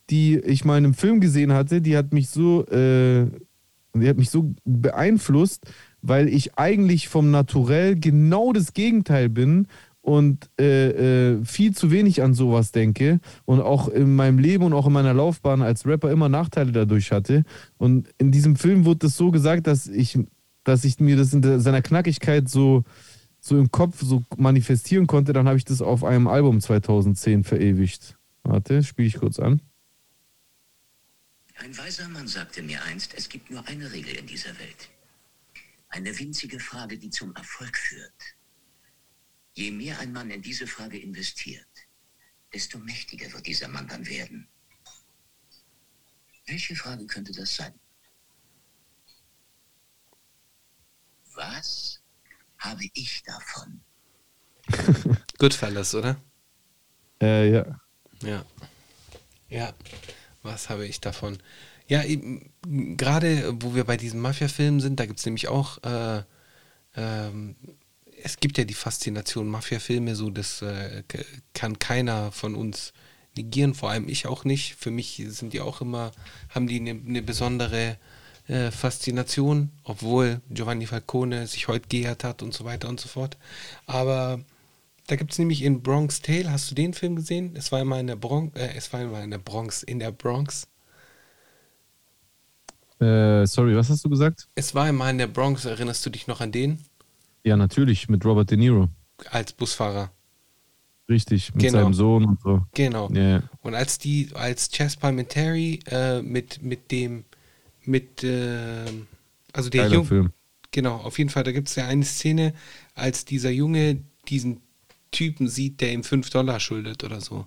die ich mal in einem Film gesehen hatte, die hat mich so, äh, die hat mich so beeinflusst, weil ich eigentlich vom Naturell genau das Gegenteil bin und äh, äh, viel zu wenig an sowas denke und auch in meinem Leben und auch in meiner Laufbahn als Rapper immer Nachteile dadurch hatte. Und in diesem Film wurde es so gesagt, dass ich, dass ich mir das in seiner Knackigkeit so so im Kopf so manifestieren konnte, dann habe ich das auf einem Album 2010 verewigt. Warte, spiele ich kurz an. Ein weiser Mann sagte mir einst, es gibt nur eine Regel in dieser Welt. Eine winzige Frage, die zum Erfolg führt. Je mehr ein Mann in diese Frage investiert, desto mächtiger wird dieser Mann dann werden. Welche Frage könnte das sein? Was habe ich davon? Goodfellas, oder? Äh, ja. Ja. Ja. Was habe ich davon? Ja, gerade wo wir bei diesen Mafia-Filmen sind, da gibt es nämlich auch, äh, ähm, es gibt ja die Faszination Mafia-Filme, so das äh, kann keiner von uns negieren, vor allem ich auch nicht. Für mich sind die auch immer, haben die eine, eine besondere äh, Faszination, obwohl Giovanni Falcone sich heute geehrt hat und so weiter und so fort. Aber da gibt es nämlich in Bronx Tale, hast du den Film gesehen? Es war immer in der Bronx, äh, es war immer in der Bronx, in der Bronx. Äh, sorry, was hast du gesagt? Es war immer in der Bronx, erinnerst du dich noch an den? Ja, natürlich, mit Robert De Niro. Als Busfahrer. Richtig, mit Genau. seinem Sohn und so. Genau. Ja. Und als die, als Chess Palminteri äh, mit, mit dem, mit, äh, also der Geiler Junge, Film. genau, auf jeden Fall, da gibt es ja eine Szene, als dieser Junge diesen Typen sieht, der ihm 5 Dollar schuldet oder so.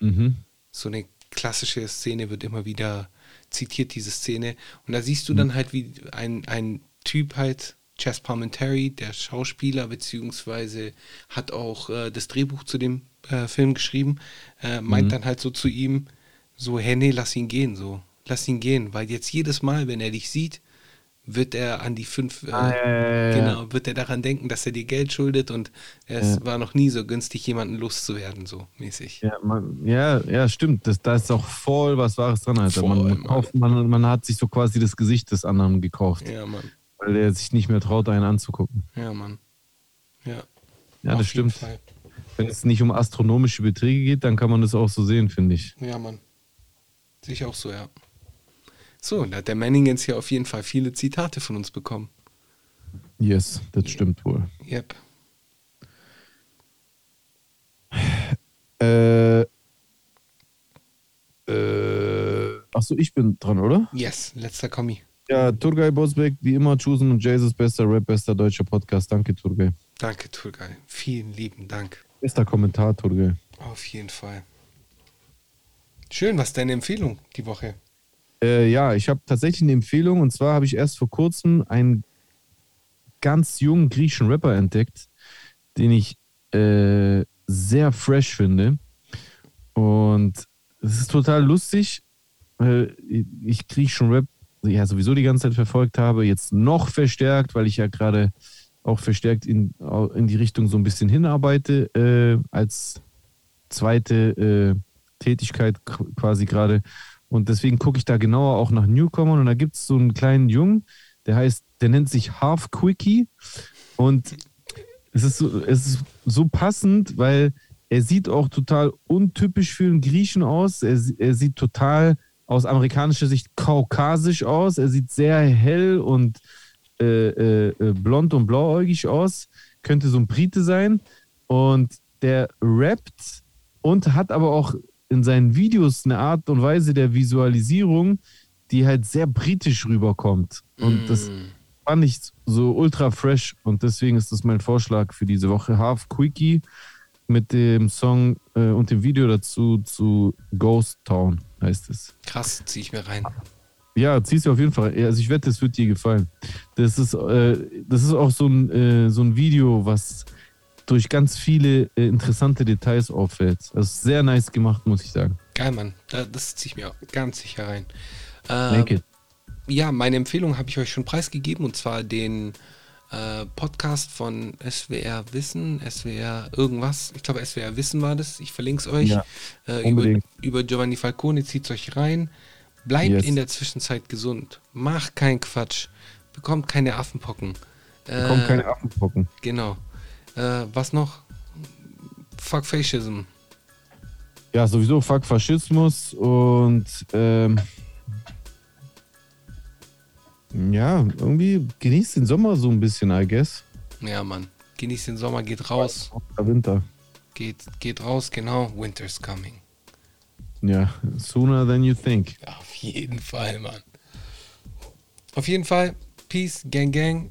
Mhm. So eine klassische Szene wird immer wieder zitiert diese Szene. Und da siehst du dann halt, wie ein, ein Typ halt, Chess Palminteri, der Schauspieler, beziehungsweise hat auch äh, das Drehbuch zu dem äh, Film geschrieben, äh, meint dann halt so zu ihm, so, hey, nee, lass ihn gehen, so, lass ihn gehen, weil jetzt jedes Mal, wenn er dich sieht, wird er an die fünf, äh, Ah, ja, ja, ja, ja. genau, wird er daran denken, dass er dir Geld schuldet und es war noch nie so günstig, jemanden loszuwerden, so mäßig. Ja, man, ja, ja, stimmt. Das, da ist auch voll was Wahres dran, Alter. Voll, man, man, kauft, man, man hat sich so quasi das Gesicht des anderen gekauft, Ja, Mann. weil er sich nicht mehr traut, einen anzugucken. Ja, Mann. Ja. Ja, auf das stimmt. Fall. Wenn es nicht um astronomische Beträge geht, dann kann man das auch so sehen, finde ich. Ja, Mann. Sehe ich auch so, ja. So, da hat der Manningens hier auf jeden Fall viele Zitate von uns bekommen. Yes, das stimmt wohl. Yep. Äh, äh, achso, ich bin dran, oder? Yes, letzter Kommi. Ja, Turgay Bosbeck, wie immer, Chusen und Jesus, bester Rap, bester deutscher Podcast. Danke, Turgay. Danke, Turgay. Vielen lieben Dank. Bester Kommentar, Turgay. Auf jeden Fall. Schön, was ist deine Empfehlung die Woche? Äh, ja, ich habe tatsächlich eine Empfehlung und zwar habe ich erst vor kurzem einen ganz jungen griechischen Rapper entdeckt, den ich äh, sehr fresh finde. Und es ist total lustig, weil ich griechischen Rap ja sowieso die ganze Zeit verfolgt habe, jetzt noch verstärkt, weil ich ja gerade auch verstärkt in, in die Richtung so ein bisschen hinarbeite, äh, als zweite äh, Tätigkeit qu- quasi gerade. Und deswegen gucke ich da genauer auch nach Newcomern und da gibt es so einen kleinen Jungen, der heißt, der nennt sich Half Quickie und es ist, so, es ist so passend, weil er sieht auch total untypisch für einen Griechen aus. Er, er sieht total aus amerikanischer Sicht kaukasisch aus. Er sieht sehr hell und äh, äh, äh, blond und blauäugig aus. Könnte so ein Brite sein. Und der rappt und hat aber auch in seinen Videos eine Art und Weise der Visualisierung, die halt sehr britisch rüberkommt. Und das fand ich so ultra fresh und deswegen ist das mein Vorschlag für diese Woche. Half Quickie mit dem Song äh, und dem Video dazu zu Ghost Town heißt es. Krass, zieh ich mir rein. Ja, zieh's dir auf jeden Fall. Also ich wette, es wird dir gefallen. Das ist, äh, das ist auch so ein, äh, so ein Video, was durch ganz viele äh, interessante Details auffällt. Das ist sehr nice gemacht, muss ich sagen. Geil, Mann. Da, das zieh ich mir ganz sicher rein. Danke. Ähm, ja, meine Empfehlung habe ich euch schon preisgegeben und zwar den äh, Podcast von SWR Wissen, SWR irgendwas. Ich glaube, SWR Wissen war das. Ich verlinke es euch. Ja, äh, über, über Giovanni Falcone, zieht euch rein. Bleibt Yes. in der Zwischenzeit gesund. Macht keinen Quatsch. Bekommt keine Affenpocken. Äh, Kommt keine Affenpocken. Genau. Äh, was noch? Fuck Fascism. Ja, sowieso fuck Faschismus und ähm, ja, irgendwie genießt den Sommer so ein bisschen, I guess. Ja, Mann. Genießt den Sommer, geht raus. Der Winter. Geht, geht raus, genau. Winter's coming. Ja, sooner than you think. Ja, auf jeden Fall, Mann. Auf jeden Fall. Peace, Gang, Gang.